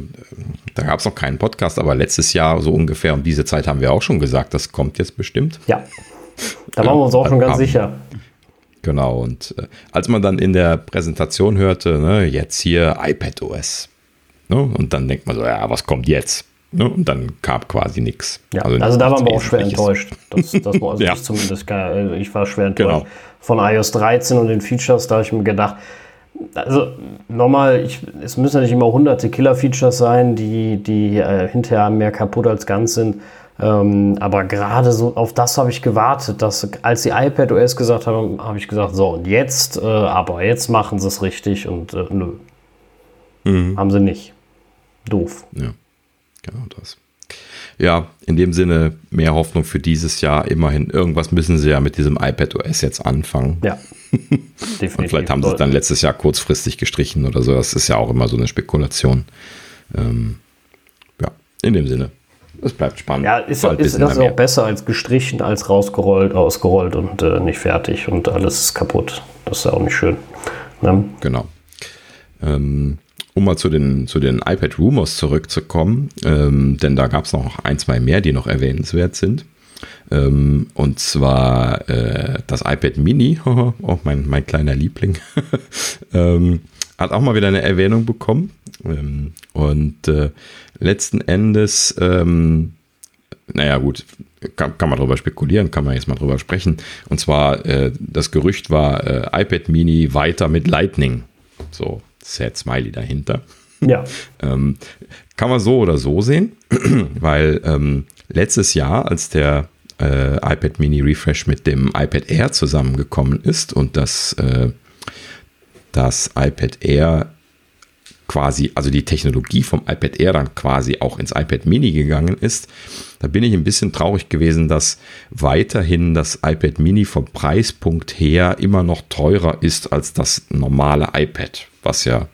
da gab es noch keinen Podcast, aber letztes Jahr so ungefähr um diese Zeit haben wir auch schon gesagt, das kommt jetzt bestimmt.
Ja. Da waren wir uns auch schon ganz
Haben-
sicher.
Genau, und äh, als man dann in der Präsentation hörte, ne, jetzt hier iPad OS, ne, und dann denkt man so, ja, was kommt jetzt? Ne, und dann kam quasi nichts.
Ja, also, da waren wir auch schwer enttäuscht. Das, das war also
Ja.
ich zumindest, äh, ich war schwer enttäuscht
Genau.
von iOS 13 und den Features. Da habe ich mir gedacht, also nochmal, ich, es müssen ja nicht immer hunderte Killer-Features sein, die, die äh, hinterher mehr kaputt als ganz sind. Ähm, aber gerade so auf das habe ich gewartet, dass als die iPad OS gesagt haben, habe ich gesagt, so und jetzt, äh, aber jetzt machen sie es richtig und äh, nö.
Mhm.
Haben sie nicht. Doof.
Ja, genau das. Ja, in dem Sinne mehr Hoffnung für dieses Jahr. Immerhin, irgendwas müssen sie ja mit diesem iPad OS jetzt anfangen.
Ja. Definitiv.
Und vielleicht haben sie es dann letztes Jahr kurzfristig gestrichen oder so. Das ist ja auch immer so eine Spekulation. Ähm, ja, in dem Sinne. Es bleibt spannend.
Ja, ist,
Bald
ist, das auch besser als gestrichen, als rausgerollt, ausgerollt und äh, nicht fertig und alles ist kaputt. Das ist ja auch nicht schön. Ne?
Genau. Ähm, um mal zu den, zu den iPad Rumors zurückzukommen, ähm, denn da gab es noch ein, zwei mehr, die noch erwähnenswert sind. Ähm, und zwar äh, das iPad Mini, auch mein, mein kleiner Liebling, ähm, hat auch mal wieder eine Erwähnung bekommen. Ähm, und äh, letzten Endes, ähm, naja gut, kann, kann man darüber spekulieren, kann man jetzt mal drüber sprechen. Und zwar, äh, das Gerücht war äh, iPad Mini weiter mit Lightning. So, Sad Smiley dahinter.
Ja.
ähm, kann man so oder so sehen, weil ähm, letztes Jahr, als der äh, iPad Mini Refresh mit dem iPad Air zusammengekommen ist und das, äh, das iPad Air quasi, also die Technologie vom iPad Air dann quasi auch ins iPad Mini gegangen ist, da bin ich ein bisschen traurig gewesen, dass weiterhin das iPad Mini vom Preispunkt her immer noch teurer ist als das normale iPad, was ja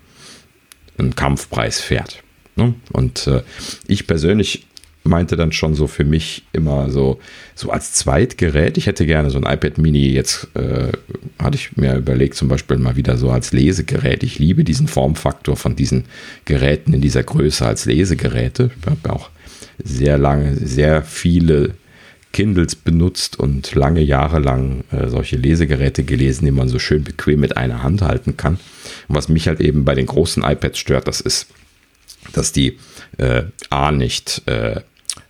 einen Kampfpreis fährt. Ne? Und äh, ich persönlich meinte dann schon so für mich immer so, so als Zweitgerät. Ich hätte gerne so ein iPad Mini. Jetzt äh, hatte ich mir überlegt, zum Beispiel mal wieder so als Lesegerät. Ich liebe diesen Formfaktor von diesen Geräten in dieser Größe als Lesegeräte. Ich habe auch sehr lange, sehr viele Kindles benutzt und lange Jahre lang äh, solche Lesegeräte gelesen, die man so schön bequem mit einer Hand halten kann. Und was mich halt eben bei den großen iPads stört, das ist, dass die äh, A nicht äh,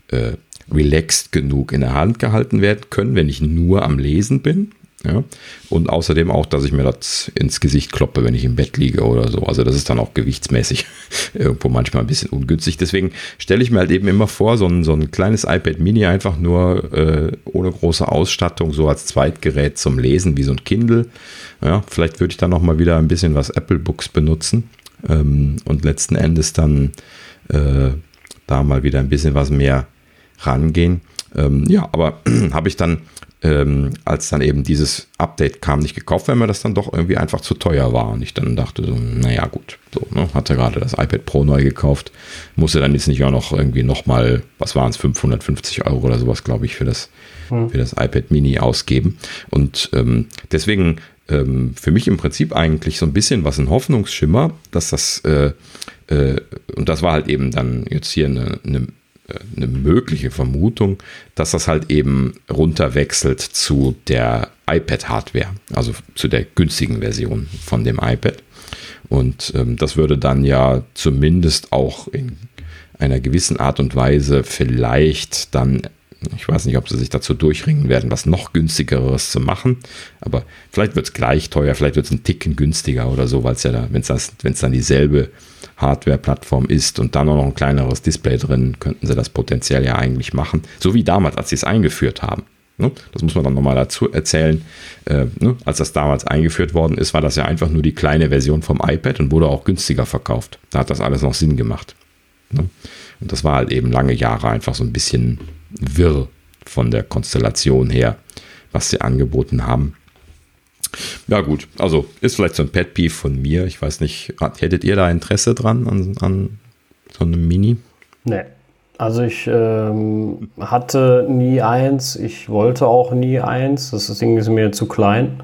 äh, relaxed genug in der Hand gehalten werden können, wenn ich nur am Lesen bin. Ja? Und außerdem auch, dass ich mir das ins Gesicht kloppe, wenn ich im Bett liege oder so. Also das ist dann auch gewichtsmäßig irgendwo manchmal ein bisschen ungünstig. Deswegen stelle ich mir halt eben immer vor, so ein, so ein kleines iPad Mini einfach nur äh, ohne große Ausstattung, so als Zweitgerät zum Lesen, wie so ein Kindle. Ja, vielleicht würde ich dann noch mal wieder ein bisschen was Apple Books benutzen ähm, und letzten Endes dann äh, da mal wieder ein bisschen was mehr rangehen. Ähm, ja, aber habe ich dann, ähm, als dann eben dieses Update kam, nicht gekauft, weil mir das dann doch irgendwie einfach zu teuer war. Und ich dann dachte so, naja gut, so, ne, hatte gerade das iPad Pro neu gekauft, musste dann jetzt nicht auch noch irgendwie nochmal, was waren es, 550 Euro oder sowas, glaube ich, für das, hm. für das iPad Mini ausgeben. Und ähm, deswegen ähm, für mich im Prinzip eigentlich so ein bisschen was ein Hoffnungsschimmer, dass das, äh, äh, und das war halt eben dann jetzt hier eine, eine eine mögliche Vermutung, dass das halt eben runterwechselt zu der iPad-Hardware, also zu der günstigen Version von dem iPad. Und ähm, das würde dann ja zumindest auch in einer gewissen Art und Weise vielleicht dann, ich weiß nicht, ob sie sich dazu durchringen werden, was noch günstigeres zu machen, aber vielleicht wird es gleich teuer, vielleicht wird es ein Ticken günstiger oder so, weil es ja, wenn es dann dieselbe Hardware-Plattform ist und dann noch ein kleineres Display drin, könnten sie das potenziell ja eigentlich machen. So wie damals, als sie es eingeführt haben. Ne? Das muss man dann nochmal dazu erzählen. Äh, ne? Als das damals eingeführt worden ist, war das ja einfach nur die kleine Version vom iPad und wurde auch günstiger verkauft. Da hat das alles noch Sinn gemacht. Ne? Und das war halt eben lange Jahre einfach so ein bisschen wirr von der Konstellation her, was sie angeboten haben. Ja, gut. Also ist vielleicht so ein Pet Peeve von mir. Ich weiß nicht, hättet ihr da Interesse dran an, an so einem Mini?
Nee. Also ich ähm, hatte nie eins, ich wollte auch nie eins. Das Ding ist mir zu klein.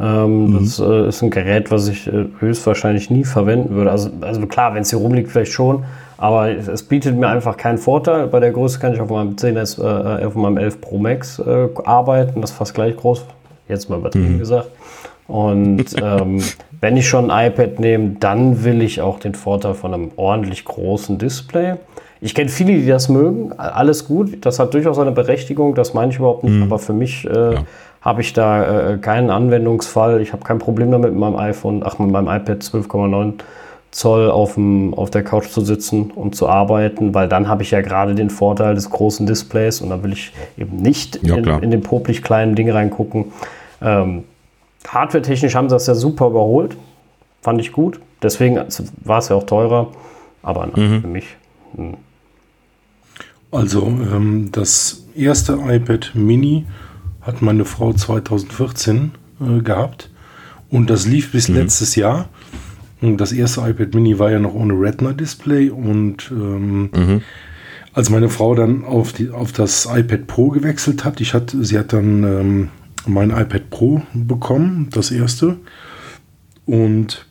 Ähm, mhm. Das äh, ist ein Gerät, was ich äh, höchstwahrscheinlich nie verwenden würde. Also, also klar, wenn es hier rumliegt, vielleicht schon. Aber es bietet mir einfach keinen Vorteil. Bei der Größe kann ich auf meinem 10S, äh, auf meinem 11 Pro Max äh, arbeiten. Das ist fast gleich groß. Jetzt mal übertrieben mhm. gesagt. Und ähm, wenn ich schon ein iPad nehme, dann will ich auch den Vorteil von einem ordentlich großen Display. Ich kenne viele, die das mögen. Alles gut. Das hat durchaus eine Berechtigung. Das meine ich überhaupt nicht. Mhm. Aber für mich äh, ja. habe ich da äh, keinen Anwendungsfall. Ich habe kein Problem damit, mit meinem iPhone, ach, mit meinem iPad 12,9 Zoll auf, dem, auf der Couch zu sitzen und zu arbeiten, weil dann habe ich ja gerade den Vorteil des großen Displays und dann will ich eben nicht ja, in, in, den popelig kleinen Ding reingucken. Ähm, Hardware-technisch haben sie das ja super überholt. Fand ich gut. Deswegen war es ja auch teurer. Aber nein, mhm. für mich. Mh. Hm.
Also ähm, das erste iPad Mini hat meine Frau 2014 äh, gehabt. Und das lief bis mhm. letztes Jahr. Das erste iPad Mini war ja noch ohne Retina-Display. Und ähm, mhm. als meine Frau dann auf, die, auf das iPad Pro gewechselt hat, ich hatte, sie hat dann ähm, mein iPad Pro bekommen, das erste. Und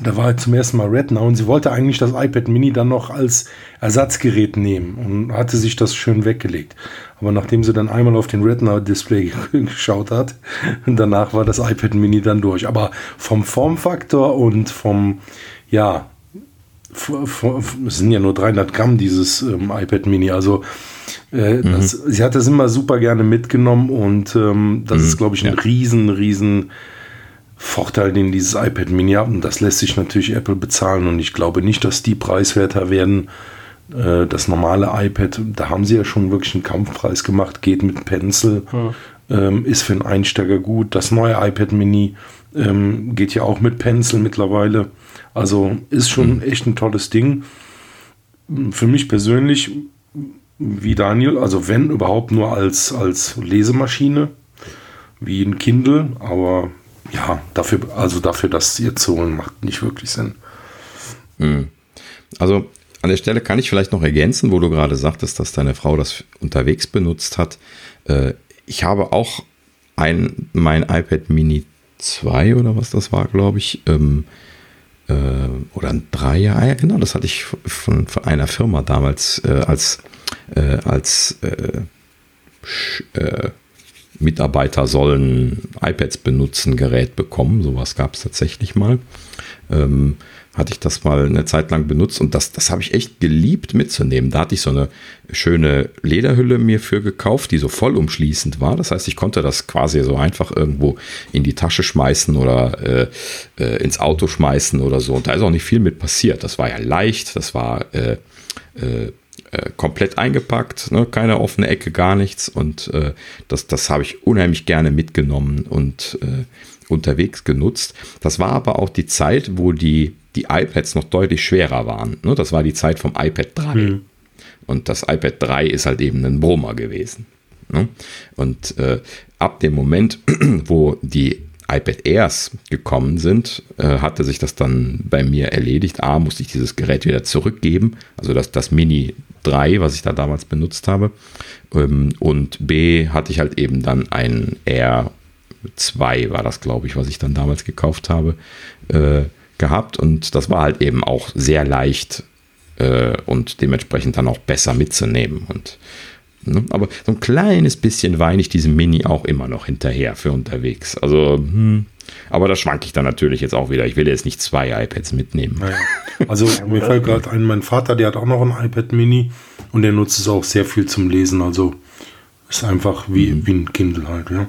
da war halt zum ersten Mal Retina und sie wollte eigentlich das iPad Mini dann noch als Ersatzgerät nehmen und hatte sich das schön weggelegt. Aber nachdem sie dann einmal auf den Retina-Display geschaut hat, danach war das iPad Mini dann durch. Aber vom Formfaktor und vom, ja, es sind ja nur 300 Gramm dieses ähm, iPad Mini, also äh, mhm. das, sie hat das immer super gerne mitgenommen und ähm, das mhm, ist, glaube ich, ein ja. riesen, riesen Vorteil, den dieses iPad Mini hat. Und das lässt sich natürlich Apple bezahlen. Und ich glaube nicht, dass die preiswerter werden. Äh, das normale iPad, da haben sie ja schon wirklich einen Kampfpreis gemacht, geht mit Pencil, hm. ist für einen Einsteiger gut. Das neue iPad Mini ähm, geht ja auch mit Pencil mittlerweile. Also ist schon hm. echt ein tolles Ding. Für mich persönlich, wie Daniel, also wenn überhaupt nur als, als Lesemaschine, wie ein Kindle, aber ja, dafür, also dafür, das ihr zu holen, macht nicht wirklich Sinn.
Hm. Also an der Stelle kann ich vielleicht noch ergänzen, wo du gerade sagtest, dass deine Frau das unterwegs benutzt hat. Äh, ich habe auch ein, mein iPad Mini 2 oder was das war, glaube ich, ähm, äh, oder ein Dreier, ah ja, genau, das hatte ich von, von einer Firma damals äh, als, äh, als äh, äh, Mitarbeiter sollen iPads benutzen, Gerät bekommen. Sowas gab es tatsächlich mal. Ähm, hatte ich das mal eine Zeit lang benutzt und das, das habe ich echt geliebt mitzunehmen. Da hatte ich so eine schöne Lederhülle mir für gekauft, die so vollumschließend war. Das heißt, ich konnte das quasi so einfach irgendwo in die Tasche schmeißen oder äh, äh, ins Auto schmeißen oder so. Und da ist auch nicht viel mit passiert. Das war ja leicht, das war äh, äh komplett eingepackt, ne? keine offene Ecke, gar nichts. Und äh, das, das habe ich unheimlich gerne mitgenommen und äh, unterwegs genutzt. Das war aber auch die Zeit, wo die, die iPads noch deutlich schwerer waren. Ne? Das war die Zeit vom iPad 3. Mhm. Und das iPad 3 ist halt eben ein Brummer gewesen. Ne? Und äh, ab dem Moment, wo die iPad Airs gekommen sind, äh, hatte sich das dann bei mir erledigt. A, musste ich dieses Gerät wieder zurückgeben, also das, das Mini 3, was ich da damals benutzt habe. Ähm, und B, hatte ich halt eben dann ein Air 2, war das, glaube ich, was ich dann damals gekauft habe, äh, gehabt. Und das war halt eben auch sehr leicht äh, und dementsprechend dann auch besser mitzunehmen. Und? Aber so ein kleines bisschen weine ich diesem Mini auch immer noch hinterher für unterwegs. Also, hm. aber da schwanke ich dann natürlich jetzt auch wieder. Ich will jetzt nicht zwei iPads mitnehmen.
Naja. Also mir fällt gerade ein, mein Vater, der hat auch noch ein iPad Mini und der nutzt es auch sehr viel zum Lesen. Also ist einfach wie, mhm. wie ein Kindle halt, ja.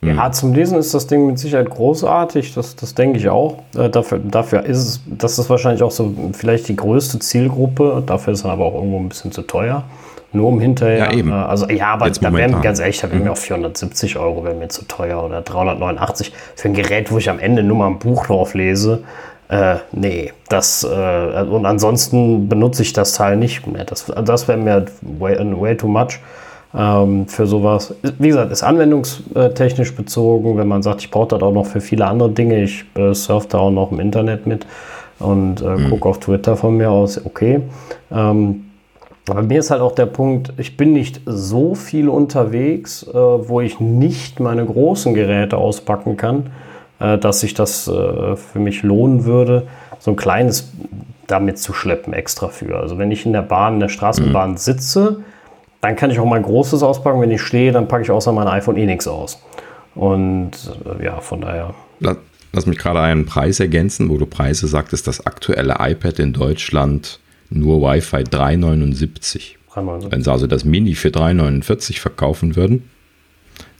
Ja, zum Lesen ist das Ding mit Sicherheit großartig, das, das denke ich auch. Äh, dafür, dafür ist es, das ist wahrscheinlich auch so vielleicht die größte Zielgruppe, dafür ist es aber auch irgendwo ein bisschen zu teuer. Nur um hinterher.
Ja, eben. Äh,
also, ja, aber Jetzt da wären, ganz ehrlich, da wären mir auch 470 Euro, wäre mir zu teuer oder 389 für ein Gerät, wo ich am Ende nur mal ein Buch drauf lese. Äh, nee, das, äh, und ansonsten benutze ich das Teil nicht mehr. Das, das wäre mir way, way too much ähm, für sowas. Wie gesagt, ist anwendungstechnisch bezogen, wenn man sagt, ich brauche das auch noch für viele andere Dinge. Ich äh, surfe da auch noch im Internet mit und äh, mhm. gucke auf Twitter von mir aus, okay. Ähm, aber mir ist halt auch der Punkt, ich bin nicht so viel unterwegs, äh, wo ich nicht meine großen Geräte auspacken kann, äh, dass sich das äh, für mich lohnen würde, so ein kleines damit zu schleppen extra für. Also wenn ich in der Bahn, in der Straßenbahn mhm. sitze, dann kann ich auch mein großes auspacken. Wenn ich stehe, dann packe ich außer mein iPhone eh nichts aus. Und äh, ja, von daher.
Lass mich gerade einen Preis ergänzen, wo du Preise sagtest, das aktuelle iPad in Deutschland nur Wi-Fi 379. Wenn sie also das Mini für 349 verkaufen würden,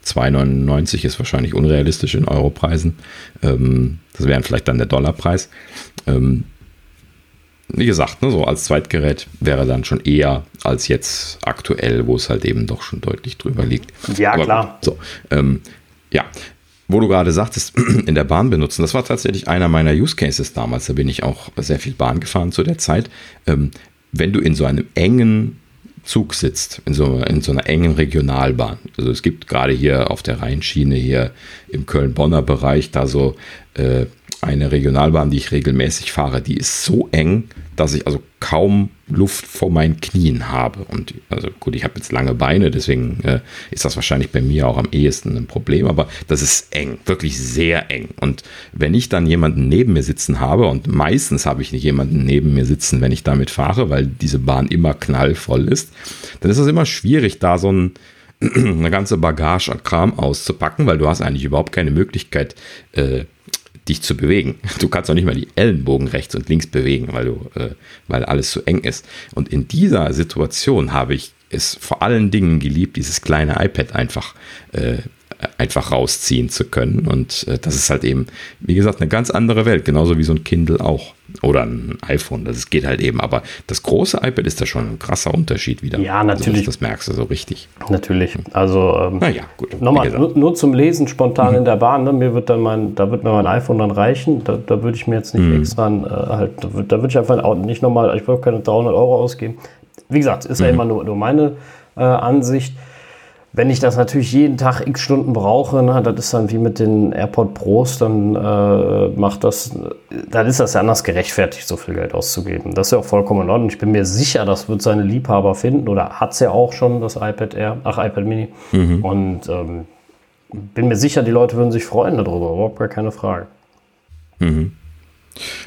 2,99 ist wahrscheinlich unrealistisch in Europreisen. Ähm, das wäre vielleicht dann der Dollarpreis. Ähm, wie gesagt, ne, so als Zweitgerät wäre dann schon eher als jetzt aktuell, wo es halt eben doch schon deutlich drüber liegt.
Ja, Aber, klar.
So, ähm, ja, wo du gerade sagtest, in der Bahn benutzen, das war tatsächlich einer meiner Use Cases damals. Da bin ich auch sehr viel Bahn gefahren zu der Zeit. Ähm, wenn du in so einem engen Zug sitzt, in so, in so einer engen Regionalbahn. Also es gibt gerade hier auf der Rheinschiene hier im Köln-Bonner Bereich da so äh, eine Regionalbahn, die ich regelmäßig fahre, die ist so eng, dass ich also kaum Luft vor meinen Knien habe. Und also gut, ich habe jetzt lange Beine, deswegen äh, ist das wahrscheinlich bei mir auch am ehesten ein Problem, aber das ist eng, wirklich sehr eng. Und wenn ich dann jemanden neben mir sitzen habe, und meistens habe ich nicht jemanden neben mir sitzen, wenn ich damit fahre, weil diese Bahn immer knallvoll ist, dann ist es immer schwierig, da so ein eine ganze Bagage an Kram auszupacken, weil du hast eigentlich überhaupt keine Möglichkeit, äh, dich zu bewegen. Du kannst auch nicht mal die Ellenbogen rechts und links bewegen, weil du, äh, weil alles zu eng ist. Und in dieser Situation habe ich es vor allen Dingen geliebt, dieses kleine iPad einfach äh, einfach rausziehen zu können. Und äh, das ist halt eben, wie gesagt, eine ganz andere Welt, genauso wie so ein Kindle auch. Oder ein iPhone, das geht halt eben. Aber das große iPad ist da schon ein krasser Unterschied wieder.
Ja, natürlich.
Also das, merkst du so richtig.
Natürlich. Also, ähm,
naja, gut.
Nochmal, nur, nur, zum Lesen spontan mhm. in der Bahn. Ne? Mir wird dann mein, da wird mir mein iPhone dann reichen. Da, da würde ich mir jetzt nicht mhm. extra äh, halt, da würde würd ich einfach nicht nochmal, ich würde keine 300 Euro ausgeben. Wie gesagt, ist mhm. ja immer nur, nur meine äh, Ansicht. Wenn ich das natürlich jeden Tag x Stunden brauche, na, das ist dann wie mit den AirPod Pros, dann äh, macht das, dann ist das ja anders gerechtfertigt, so viel Geld auszugeben. Das ist ja auch vollkommen in Ordnung. Ich bin mir sicher, das wird seine Liebhaber finden oder hat es ja auch schon, das iPad Air, ach, iPad Mini. Mhm. Und ähm, bin mir sicher, die Leute würden sich freuen darüber, überhaupt gar keine Frage.
Mhm.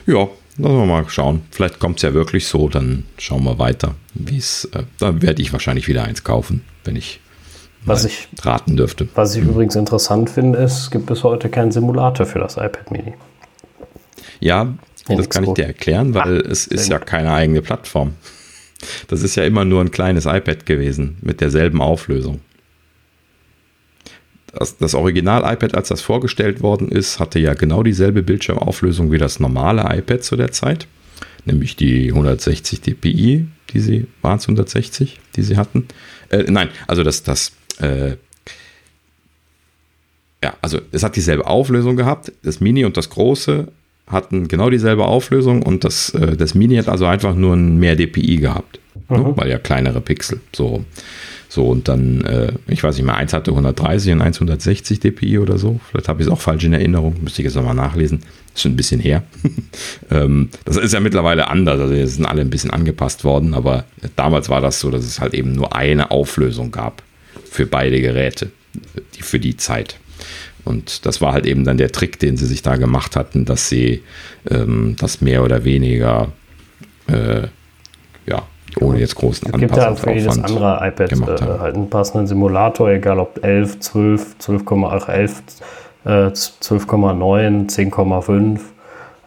Ja, Lassen wir mal schauen. Vielleicht kommt es ja wirklich so, dann schauen wir weiter. Wie es, äh, dann werde ich wahrscheinlich wieder eins kaufen, wenn ich
was ich
raten dürfte.
Was ich hm. übrigens interessant finde, ist, es gibt bis heute keinen Simulator für das iPad Mini.
Ja, In das kann ich dir erklären, weil ah, es ist ja keine eigene Plattform. Das ist ja immer nur ein kleines iPad gewesen mit derselben Auflösung. Das, das Original-iPad, als das vorgestellt worden ist, hatte ja genau dieselbe Bildschirmauflösung wie das normale iPad zu der Zeit, nämlich die 160 dpi, die sie waren es 160, die sie hatten. Äh, nein, also das, das äh, ja, also es hat dieselbe Auflösung gehabt. Das Mini und das Große hatten genau dieselbe Auflösung und das, äh, das Mini hat also einfach nur ein mehr DPI gehabt. Ne? Mhm. Ne? Weil ja kleinere Pixel. So, so und dann, äh, ich weiß nicht mehr, eins hatte 130 und eins 160 DPI oder so. Vielleicht habe ich es auch falsch in Erinnerung. Müsste ich jetzt nochmal nachlesen. Ist schon ein bisschen her. ähm, das ist ja mittlerweile anders. Also, die sind alle ein bisschen angepasst worden. Aber damals war das so, dass es halt eben nur eine Auflösung gab für beide Geräte, die, für die Zeit. Und das war halt eben dann der Trick, den sie sich da gemacht hatten, dass sie ähm, das mehr oder weniger, äh, ja, ohne jetzt großen
Anpassungen. Es gibt ja für jedes andere iPad äh, halt einen passenden Simulator, egal ob 11, 12, 12,8, 11, äh, 12,9, 10,5.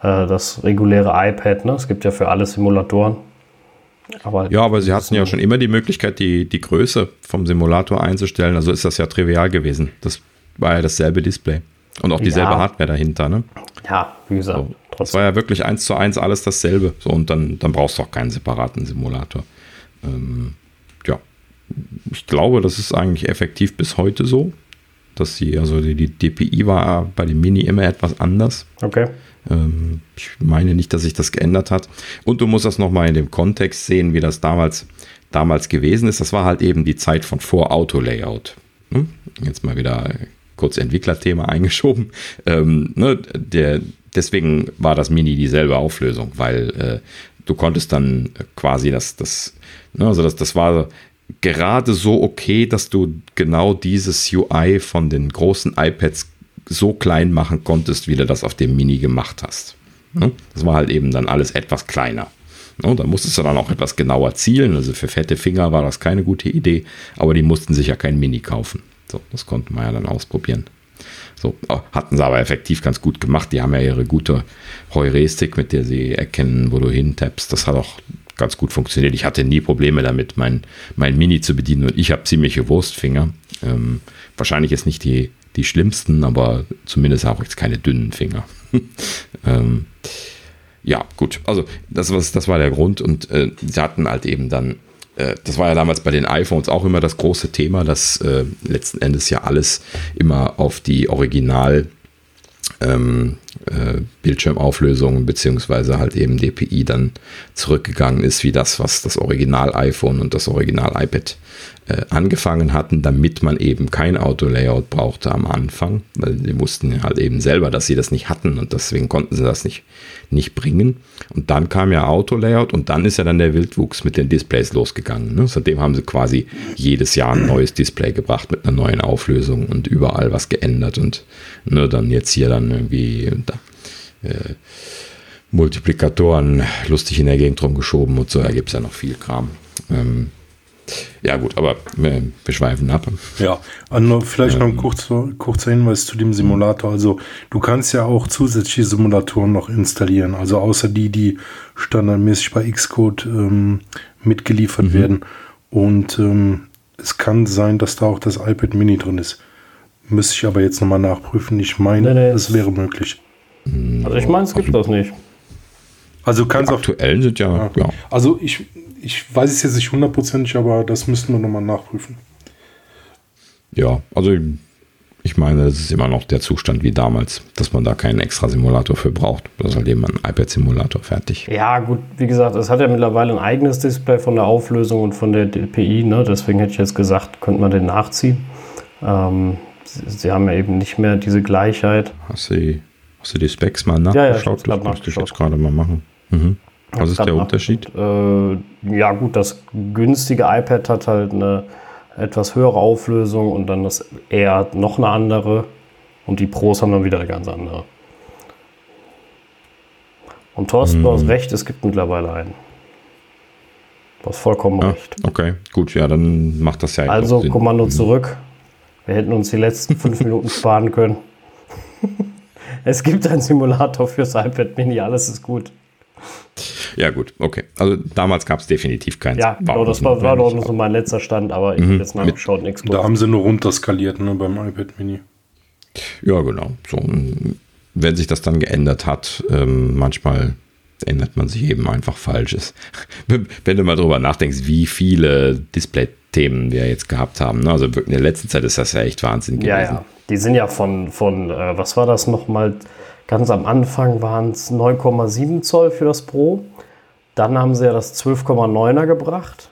Äh, das reguläre iPad, ne? es gibt ja für alle Simulatoren.
Aber ja, aber sie hatten ja schon immer die Möglichkeit, die, die Größe vom Simulator einzustellen. Also ist das ja trivial gewesen. Das war ja dasselbe Display. Und auch dieselbe ja. Hardware dahinter, ne?
Ja, wie gesagt.
So, das war ja wirklich eins zu eins alles dasselbe. So, und dann, dann brauchst du auch keinen separaten Simulator. Ähm, ja, ich glaube, das ist eigentlich effektiv bis heute so. Dass sie, also die, die DPI war bei dem Mini immer etwas anders.
Okay.
Ähm, ich meine nicht, dass sich das geändert hat. Und du musst das nochmal in dem Kontext sehen, wie das damals, damals gewesen ist. Das war halt eben die Zeit von Vor-Auto-Layout. Hm? Jetzt mal wieder kurz Entwicklerthema eingeschoben. Ähm, ne, der, deswegen war das Mini dieselbe Auflösung, weil äh, du konntest dann quasi das, das, ne, also das, das war gerade so okay, dass du genau dieses UI von den großen iPads so klein machen konntest, wie du das auf dem Mini gemacht hast. Ne? Das war halt eben dann alles etwas kleiner. Ne? Da musstest du dann auch etwas genauer zielen. Also für fette Finger war das keine gute Idee, aber die mussten sich ja kein Mini kaufen. So, das konnten wir ja dann ausprobieren. So, oh, hatten sie aber effektiv ganz gut gemacht. Die haben ja ihre gute Heuristik, mit der sie erkennen, wo du hintappst. Das hat auch ganz gut funktioniert. Ich hatte nie Probleme damit, mein, mein Mini zu bedienen und ich habe ziemliche Wurstfinger. Ähm, wahrscheinlich ist nicht die die schlimmsten, aber zumindest auch jetzt keine dünnen Finger. ähm, ja, gut. Also, das, was, das war der Grund. Und äh, sie hatten halt eben dann, äh, das war ja damals bei den iPhones auch immer das große Thema, dass äh, letzten Endes ja alles immer auf die Original. Ähm, äh, Bildschirmauflösung beziehungsweise halt eben DPI dann zurückgegangen ist, wie das, was das Original iPhone und das Original iPad äh, angefangen hatten, damit man eben kein Auto-Layout brauchte am Anfang, weil sie wussten halt eben selber, dass sie das nicht hatten und deswegen konnten sie das nicht, nicht bringen. Und dann kam ja Auto-Layout und dann ist ja dann der Wildwuchs mit den Displays losgegangen. Ne? Seitdem haben sie quasi jedes Jahr ein neues Display gebracht mit einer neuen Auflösung und überall was geändert und ne, dann jetzt hier dann irgendwie da, äh, Multiplikatoren lustig in der Gegend rumgeschoben und so, da gibt es ja noch viel Kram. Ähm, ja, gut, aber wir, wir schweifen ab.
Ja, also vielleicht noch ein kurzer, kurzer Hinweis zu dem Simulator. Also, du kannst ja auch zusätzliche Simulatoren noch installieren. Also, außer die, die standardmäßig bei Xcode ähm, mitgeliefert mhm. werden. Und ähm, es kann sein, dass da auch das iPad Mini drin ist. Müsste ich aber jetzt nochmal nachprüfen. Ich meine, nee, nee. es wäre möglich.
Also, ich meine, es gibt also, das nicht.
Also, kannst die aktuellen sind ja, ja. ja.
Also, ich ich weiß es jetzt nicht hundertprozentig, aber das müssten wir nochmal nachprüfen.
Ja, also ich meine, es ist immer noch der Zustand wie damals, dass man da keinen extra Simulator für braucht. Das ist halt eben ein iPad-Simulator fertig.
Ja, gut, wie gesagt, es hat ja mittlerweile ein eigenes Display von der Auflösung und von der DPI, ne? deswegen hätte ich jetzt gesagt, könnte man den nachziehen. Ähm, sie, sie, haben ja eben nicht mehr diese Gleichheit.
Hast du, hast du die Specs mal nachgeschaut? Ja, ja, das müsste ich jetzt gerade mal machen. Mhm. Was ist der Unterschied?
Äh, ja, gut, das günstige iPad hat halt eine etwas höhere Auflösung und dann das Air hat noch eine andere und die Pros haben dann wieder eine ganz andere. Und Thorsten, du hast hm. recht, es gibt mittlerweile einen. Du hast vollkommen
ja,
recht.
Okay, gut, ja, dann macht das ja
Also Kommando mhm. zurück. Wir hätten uns die letzten fünf Minuten sparen können. es gibt einen Simulator fürs iPad Mini, alles ist gut.
Ja, gut, okay. Also damals gab es definitiv keinen.
Ja, genau, das war, war doch so mein letzter Stand, aber ich mhm. habe jetzt nachgeschaut, nichts
Da haben sie nur runterskaliert ne, beim iPad Mini.
Ja, genau. So, wenn sich das dann geändert hat, ähm, manchmal ändert man sich eben einfach Falsches. wenn du mal drüber nachdenkst, wie viele Display-Themen wir jetzt gehabt haben. Ne? Also in der letzten Zeit ist das ja echt Wahnsinn
gewesen. Ja, ja. Die sind ja von, von äh, was war das nochmal? Ganz am Anfang waren es 9,7 Zoll für das Pro. Dann haben sie ja das 12,9er gebracht.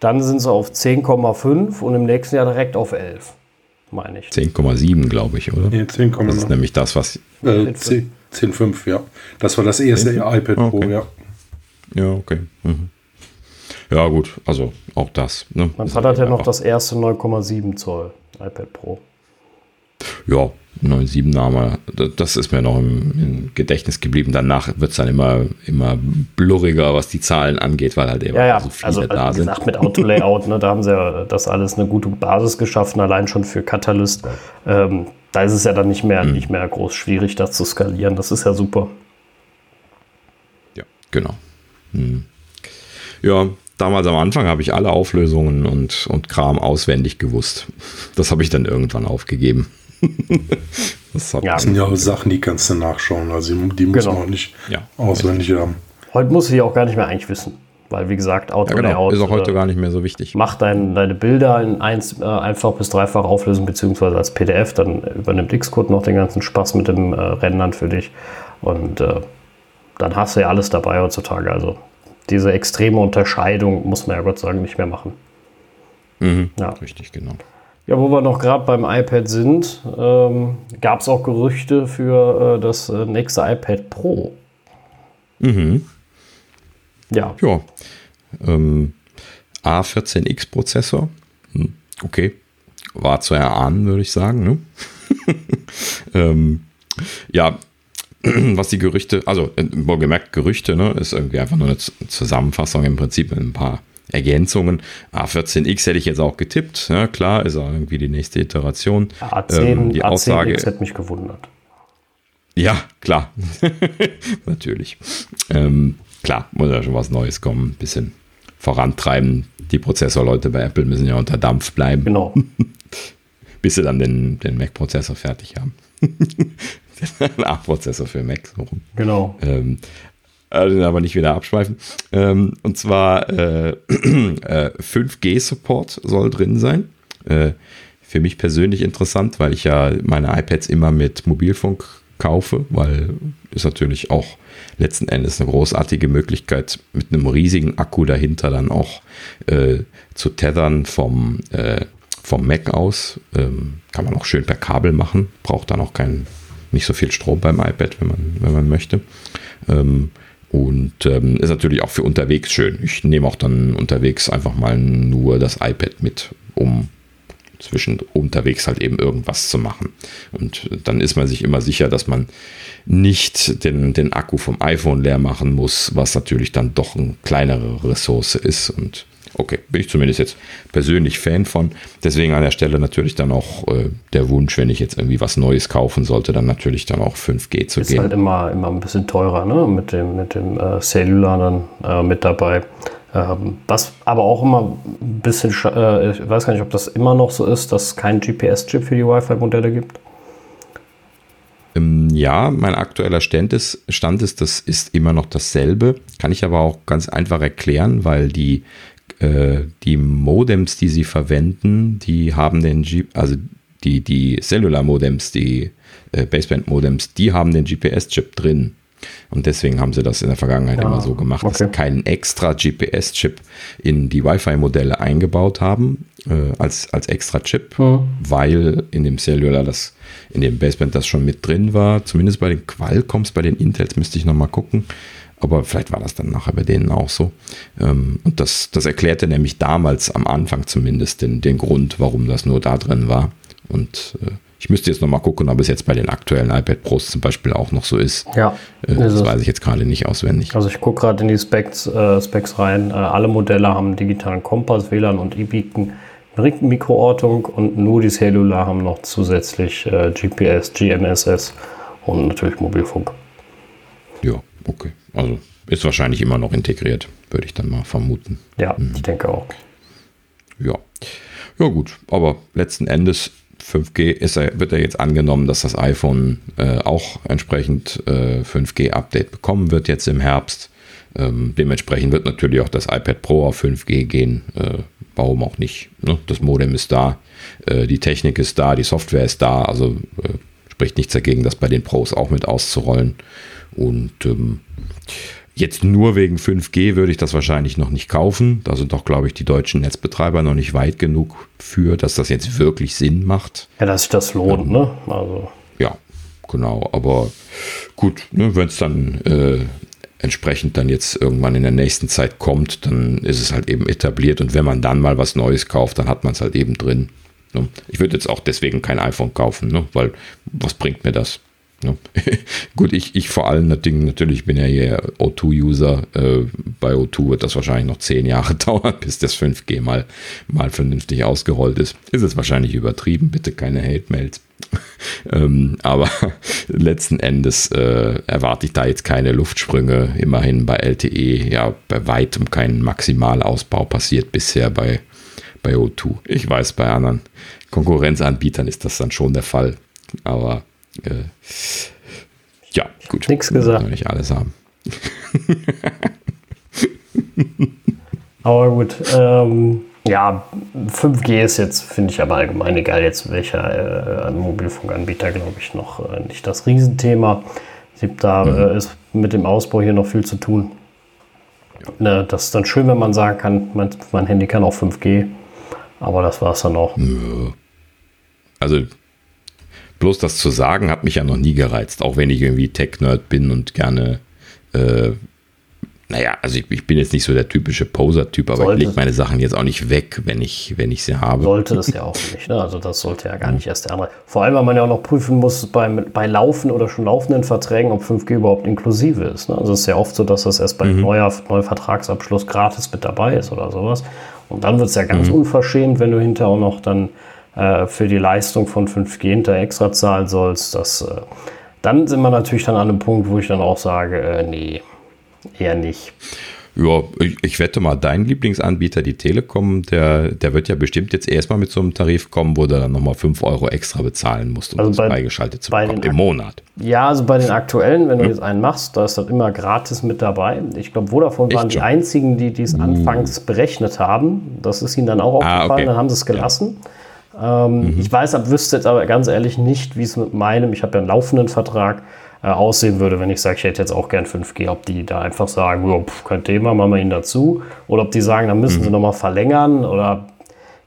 Dann sind sie auf 10,5 und im nächsten Jahr direkt auf 11, meine ich.
10,7, glaube ich, oder?
Ja, 10,9.
Das ist nämlich das, was.
Äh, 10,5, ja. Das war das erste 10, iPad Pro, okay. ja.
Ja, okay. Mhm. Ja, gut, also auch das.
Ne? Mein Vater hat ja noch das erste 9,7 Zoll iPad Pro.
Ja, 9,7 Name, das ist mir noch im, im Gedächtnis geblieben. Danach wird es dann immer, immer blurriger, was die Zahlen angeht, weil halt eben
ja, ja. so viele also, da wie sind. Gesagt, mit Auto-Layout, ne, da haben sie ja das alles eine gute Basis geschaffen, allein schon für Catalyst. Ähm, da ist es ja dann nicht mehr, mhm. nicht mehr groß schwierig, das zu skalieren. Das ist ja super.
Ja, genau. Mhm. Ja, damals am Anfang habe ich alle Auflösungen und, und Kram auswendig gewusst. Das habe ich dann irgendwann aufgegeben.
das, ja. das, sind ja auch Sachen, die kannst du nachschauen. Also die muss genau. man auch nicht ja, auswendig haben.
Heute muss ich auch gar nicht mehr eigentlich wissen. Weil, wie gesagt,
Auto ja, genau. ist auch heute äh, gar nicht mehr so wichtig.
Mach dein, deine Bilder in eins, äh, einfach bis dreifach Auflösung, beziehungsweise als PDF. Dann übernimmt Xcode noch den ganzen Spaß mit dem äh, Rendern für dich. Und äh, dann hast du ja alles dabei heutzutage. Also diese extreme Unterscheidung muss man ja Gott sei Dank nicht mehr machen.
Mhm, ja. Richtig, genau.
Ja, wo wir noch gerade beim iPad sind, ähm, gab es auch Gerüchte für äh, das äh, nächste iPad Pro.
Mhm. Ja. Ja. Ähm, A14X-Prozessor. Hm, okay. War zu erahnen, würde ich sagen. Ne? ähm, ja, was die Gerüchte, also äh, wohlgemerkt Gerüchte, ne, ist irgendwie einfach nur eine Zusammenfassung im Prinzip mit ein paar Ergänzungen. A14X hätte ich jetzt auch getippt. Ja, klar, ist auch irgendwie die nächste Iteration.
A10, ähm, die A10X Aussage, hätte mich gewundert.
Ja, klar. Natürlich. Ähm, klar, muss ja schon was Neues kommen. Ein bisschen vorantreiben. Die Prozessorleute bei Apple müssen ja unter Dampf bleiben.
Genau.
Bis sie dann den, den Mac-Prozessor fertig haben. den A-Prozessor für Mac. So
Genau.
Ähm, also aber nicht wieder abschweifen. Ähm, und zwar äh, äh, 5G-Support soll drin sein. Äh, für mich persönlich interessant, weil ich ja meine iPads immer mit Mobilfunk kaufe, weil ist natürlich auch letzten Endes eine großartige Möglichkeit, mit einem riesigen Akku dahinter dann auch äh, zu tethern vom, äh, vom Mac aus. Ähm, kann man auch schön per Kabel machen, braucht dann auch kein, nicht so viel Strom beim iPad, wenn man, wenn man möchte. Ähm, und ähm, ist natürlich auch für unterwegs schön. Ich nehme auch dann unterwegs einfach mal nur das iPad mit, um zwischen unterwegs halt eben irgendwas zu machen. Und dann ist man sich immer sicher, dass man nicht den, den Akku vom iPhone leer machen muss, was natürlich dann doch eine kleinere Ressource ist. Und okay, bin ich zumindest jetzt persönlich Fan von. Deswegen an der Stelle natürlich dann auch äh, der Wunsch, wenn ich jetzt irgendwie was Neues kaufen sollte, dann natürlich dann auch 5G zu
ist
gehen.
Ist halt immer, immer ein bisschen teurer, ne? Mit dem, mit dem äh, Cellular dann äh, mit dabei. Ähm, was aber auch immer ein bisschen, äh, ich weiß gar nicht, ob das immer noch so ist, dass es keinen GPS-Chip für die Wi-Fi-Modelle gibt.
Ähm, ja, mein aktueller Stand ist, Stand ist, das ist immer noch dasselbe. Kann ich aber auch ganz einfach erklären, weil die, äh, die Modems, die sie verwenden, die haben den, G also die, die Cellular-Modems, die äh, Baseband-Modems, die haben den GPS-Chip drin. Und deswegen haben sie das in der Vergangenheit ja, immer so gemacht, okay. dass sie keinen extra GPS-Chip in die Wi-Fi-Modelle eingebaut haben, äh, als, als extra Chip, mhm. weil in dem Cellular das, in dem Baseband das schon mit drin war. Zumindest bei den Qualcomms, bei den Intels müsste ich nochmal gucken. Aber vielleicht war das dann nachher bei denen auch so. Ähm, und das, das erklärte nämlich damals am Anfang zumindest den, den Grund, warum das nur da drin war. Und äh, ich müsste jetzt nochmal gucken, ob es jetzt bei den aktuellen iPad Pros zum Beispiel auch noch so ist.
Ja.
Äh, das ist weiß ich jetzt gerade nicht auswendig.
Also ich gucke gerade in die Specs, äh, Specs rein. Äh, alle Modelle haben digitalen Kompass, WLAN und E-Beacon, Mikroortung und nur die Cellular haben noch zusätzlich äh, GPS, GNSS und natürlich Mobilfunk.
Okay. Also ist wahrscheinlich immer noch integriert, würde ich dann mal vermuten.
Ja, mhm. ich denke auch.
Ja. Ja, gut. Aber letzten Endes 5G ist er, wird er jetzt angenommen, dass das iPhone äh, auch entsprechend äh, 5G-Update bekommen wird jetzt im Herbst. Ähm, dementsprechend wird natürlich auch das iPad Pro auf 5G gehen. Äh, warum auch nicht? Ne? Das Modem ist da, äh, die Technik ist da, die Software ist da. Also äh, spricht nichts dagegen, das bei den Pros auch mit auszurollen. Und ähm, Jetzt nur wegen 5G würde ich das wahrscheinlich noch nicht kaufen. Da sind doch, glaube ich, die deutschen Netzbetreiber noch nicht weit genug für, dass das jetzt wirklich Sinn macht.
Ja, dass sich das lohnt, ähm, ne? Also.
Ja, genau. Aber gut, ne, wenn es dann äh, entsprechend dann jetzt irgendwann in der nächsten Zeit kommt, dann ist es halt eben etabliert. Und wenn man dann mal was Neues kauft, dann hat man es halt eben drin. Ne? Ich würde jetzt auch deswegen kein iPhone kaufen, ne? weil was bringt mir das? Ja. Gut, ich, ich vor allem natürlich bin ja hier O2-User. Äh, bei O2 wird das wahrscheinlich noch zehn Jahre dauern, bis das 5G mal, mal vernünftig ausgerollt ist. Ist es wahrscheinlich übertrieben, bitte keine Hate-Mails. ähm, aber letzten Endes äh, erwarte ich da jetzt keine Luftsprünge. Immerhin bei LTE ja bei weitem kein Maximalausbau passiert bisher bei, bei O2. Ich weiß, bei anderen Konkurrenzanbietern ist das dann schon der Fall. Aber äh, ja, gut.
Nichts gesagt.
Nicht alles haben.
aber gut. Ähm, ja, 5G ist jetzt, finde ich aber allgemein egal, jetzt welcher äh, Mobilfunkanbieter, glaube ich, noch äh, nicht das Riesenthema. Da mhm. äh, ist mit dem Ausbau hier noch viel zu tun. Ne, das ist dann schön, wenn man sagen kann, mein, mein Handy kann auch 5G, aber das war es dann auch.
Also bloß das zu sagen hat mich ja noch nie gereizt, auch wenn ich irgendwie Tech-Nerd bin und gerne, äh, naja, also ich, ich, bin jetzt nicht so der typische Poser-Typ, aber sollte, ich lege meine Sachen jetzt auch nicht weg, wenn ich, wenn ich sie habe.
Sollte es ja auch nicht, ne? Also das sollte ja gar nicht erst der andere. Vor allem, weil man ja auch noch prüfen muss beim, bei laufen oder schon laufenden Verträgen, ob 5G überhaupt inklusive ist. Ne? Also es ist ja oft so, dass das erst bei mhm. neuer, neuer Vertragsabschluss gratis mit dabei ist oder sowas. Und dann wird es ja ganz mhm. unverschämt, wenn du hinterher auch noch dann äh, für die Leistung von 5G hinter extra zahlen sollst, das, äh, dann sind wir natürlich dann an einem Punkt, wo ich dann auch sage, äh, nee, eher nicht.
Ja, ich, ich, wette mal, dein Lieblingsanbieter, die Telekom, der, der wird ja bestimmt jetzt erstmal mit so einem Tarif kommen, wo du dann nochmal 5 Euro extra bezahlen musst, um also das bei, freigeschaltet zu bekommen im Monat.
Ja, also bei den aktuellen, wenn du hm? jetzt einen machst, da ist das immer gratis mit dabei. Ich glaube, Vodafone waren die einzigen, die dies uh. anfangs berechnet haben. Das ist ihnen dann auch ah, aufgefallen, ah, okay. dann haben sie es gelassen. Ja. Ähm, mhm. Ich weiß, wüsste jetzt aber ganz ehrlich nicht, wie es mit meinem, ich habe ja einen laufenden Vertrag, äh, aussehen würde, wenn ich sage, ich hätte jetzt auch gern 5G. Ob die da einfach sagen, oh, pf, kein Thema, machen wir ihn dazu. Oder ob die sagen, dann müssen mhm. sie nochmal verlängern oder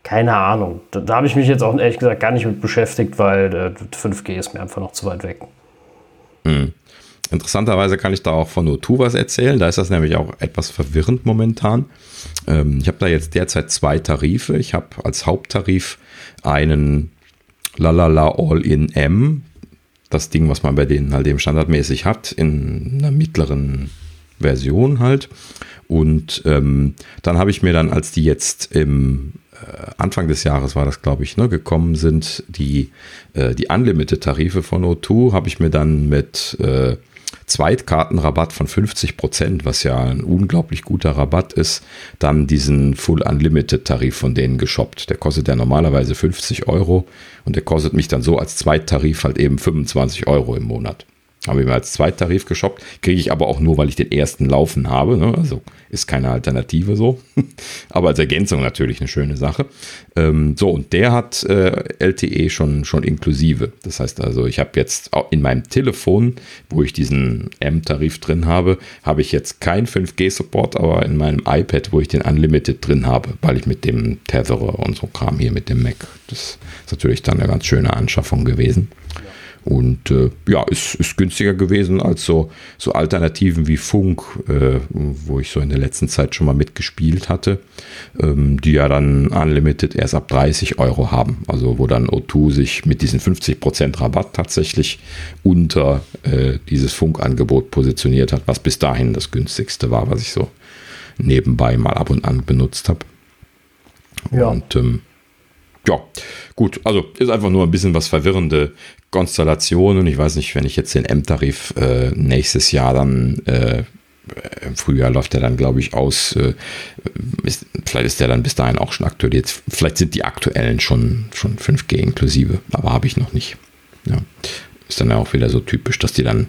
keine Ahnung. Da, da habe ich mich jetzt auch ehrlich gesagt gar nicht mit beschäftigt, weil äh, 5G ist mir einfach noch zu weit weg.
Mhm. Interessanterweise kann ich da auch von O2 was erzählen. Da ist das nämlich auch etwas verwirrend momentan. Ähm, ich habe da jetzt derzeit zwei Tarife. Ich habe als Haupttarif einen Lalala All-in M. Das Ding, was man bei denen halt eben standardmäßig hat, in einer mittleren Version halt. Und ähm, dann habe ich mir dann, als die jetzt im äh, Anfang des Jahres war das, glaube ich, ne, gekommen sind, die, äh, die Unlimited-Tarife von O2, habe ich mir dann mit äh, Zweitkartenrabatt von 50 Prozent, was ja ein unglaublich guter Rabatt ist, dann diesen Full Unlimited Tarif von denen geshoppt. Der kostet ja normalerweise 50 Euro und der kostet mich dann so als Zweittarif halt eben 25 Euro im Monat. Habe ich mir als Zweittarif geshoppt. Kriege ich aber auch nur, weil ich den ersten laufen habe. Ne? Also ist keine Alternative so. aber als Ergänzung natürlich eine schöne Sache. Ähm, so, und der hat äh, LTE schon, schon inklusive. Das heißt also, ich habe jetzt in meinem Telefon, wo ich diesen M-Tarif drin habe, habe ich jetzt kein 5G-Support, aber in meinem iPad, wo ich den Unlimited drin habe, weil ich mit dem tethere und so Kram hier mit dem Mac. Das ist natürlich dann eine ganz schöne Anschaffung gewesen. Und äh, ja, ist, ist günstiger gewesen als so, so Alternativen wie Funk, äh, wo ich so in der letzten Zeit schon mal mitgespielt hatte, ähm, die ja dann Unlimited erst ab 30 Euro haben. Also wo dann O2 sich mit diesen 50% Rabatt tatsächlich unter äh, dieses Funkangebot positioniert hat, was bis dahin das günstigste war, was ich so nebenbei mal ab und an benutzt habe. Ja. Und ähm, ja, gut, also ist einfach nur ein bisschen was verwirrende Konstellation. Ich weiß nicht, wenn ich jetzt den M-Tarif äh, nächstes Jahr dann äh, im Frühjahr läuft der dann, glaube ich, aus. Äh, ist, vielleicht ist der dann bis dahin auch schon aktualisiert. Vielleicht sind die aktuellen schon, schon 5G inklusive, aber habe ich noch nicht. Ja. Ist dann ja auch wieder so typisch, dass die dann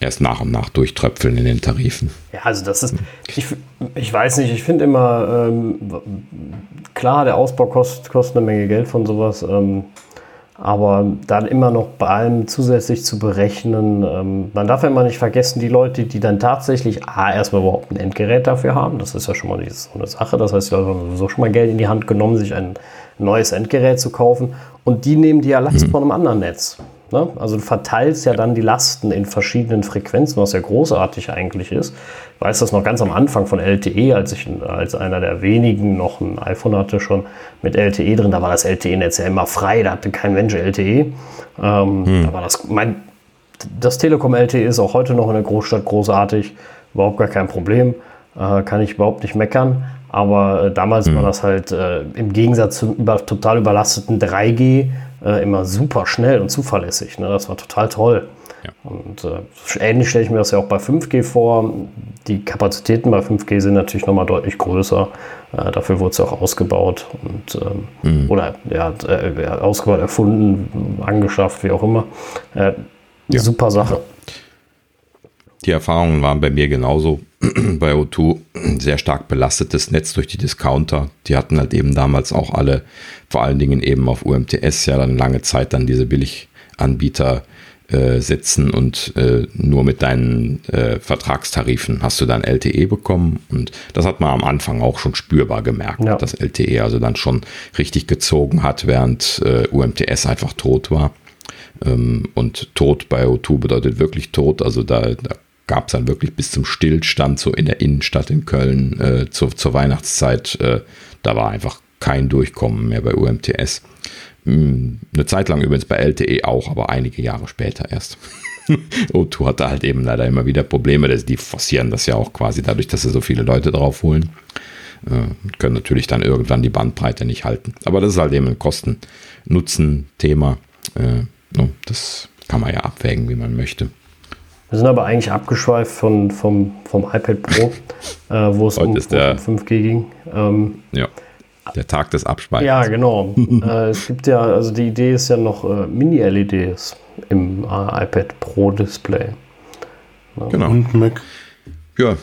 erst nach und nach durchtröpfeln in den Tarifen.
Ja, also das ist, ich, ich weiß nicht, ich finde immer, ähm, klar, der Ausbau kostet, kostet eine Menge Geld von sowas. Ähm, aber dann immer noch bei allem zusätzlich zu berechnen, ähm, man darf ja immer nicht vergessen, die Leute, die dann tatsächlich A, erstmal überhaupt ein Endgerät dafür haben, das ist ja schon mal so eine Sache, das heißt, die Leute haben sowieso schon mal Geld in die Hand genommen, sich ein neues Endgerät zu kaufen und die nehmen die ja Last mhm. von einem anderen Netz. Ne? Also du verteilst ja dann die Lasten in verschiedenen Frequenzen, was ja großartig eigentlich ist. Ich weiß das noch ganz am Anfang von LTE, als ich als einer der wenigen noch ein iPhone hatte, schon mit LTE drin. Da war das LTE-Netz ja immer frei, da hatte kein Mensch LTE. Ähm, hm. Da war das, mein, das Telekom LTE ist auch heute noch in der Großstadt großartig, überhaupt gar kein Problem, äh, kann ich überhaupt nicht meckern. Aber äh, damals hm. war das halt äh, im Gegensatz zum über, total überlasteten 3G äh, immer super schnell und zuverlässig. Ne? Das war total toll. Ja. Und äh, ähnlich stelle ich mir das ja auch bei 5G vor. Die Kapazitäten bei 5G sind natürlich nochmal deutlich größer. Äh, dafür wurde es ja auch ausgebaut und ähm, mhm. oder ja, äh, ausgebaut, erfunden, angeschafft, wie auch immer. Äh, ja. Super Sache.
Die Erfahrungen waren bei mir genauso. bei O2 ein sehr stark belastetes Netz durch die Discounter. Die hatten halt eben damals auch alle, vor allen Dingen eben auf UMTS, ja dann lange Zeit dann diese Billiganbieter äh, sitzen und äh, nur mit deinen äh, Vertragstarifen hast du dann LTE bekommen. Und das hat man am Anfang auch schon spürbar gemerkt, ja. dass LTE also dann schon richtig gezogen hat, während äh, UMTS einfach tot war. Ähm, und tot bei O2 bedeutet wirklich tot. Also da, da gab es dann wirklich bis zum Stillstand so in der Innenstadt in Köln äh, zur, zur Weihnachtszeit. Äh, da war einfach kein Durchkommen mehr bei UMTS. Hm, eine Zeit lang übrigens bei LTE auch, aber einige Jahre später erst. O2 hatte halt eben leider immer wieder Probleme. Die forcieren das ja auch quasi dadurch, dass sie so viele Leute drauf holen. Äh, können natürlich dann irgendwann die Bandbreite nicht halten. Aber das ist halt eben ein Kosten-Nutzen-Thema. Äh, das kann man ja abwägen, wie man möchte.
Wir sind aber eigentlich abgeschweift von, vom, vom iPad Pro, äh, wo es um, um 5G ging. Ähm,
ja. Der Tag des Abschweifens.
Ja, genau. äh, es gibt ja, also die Idee ist ja noch äh, Mini-LEDs im äh, iPad Pro Display.
Ja. Genau. Und Mac. Ja,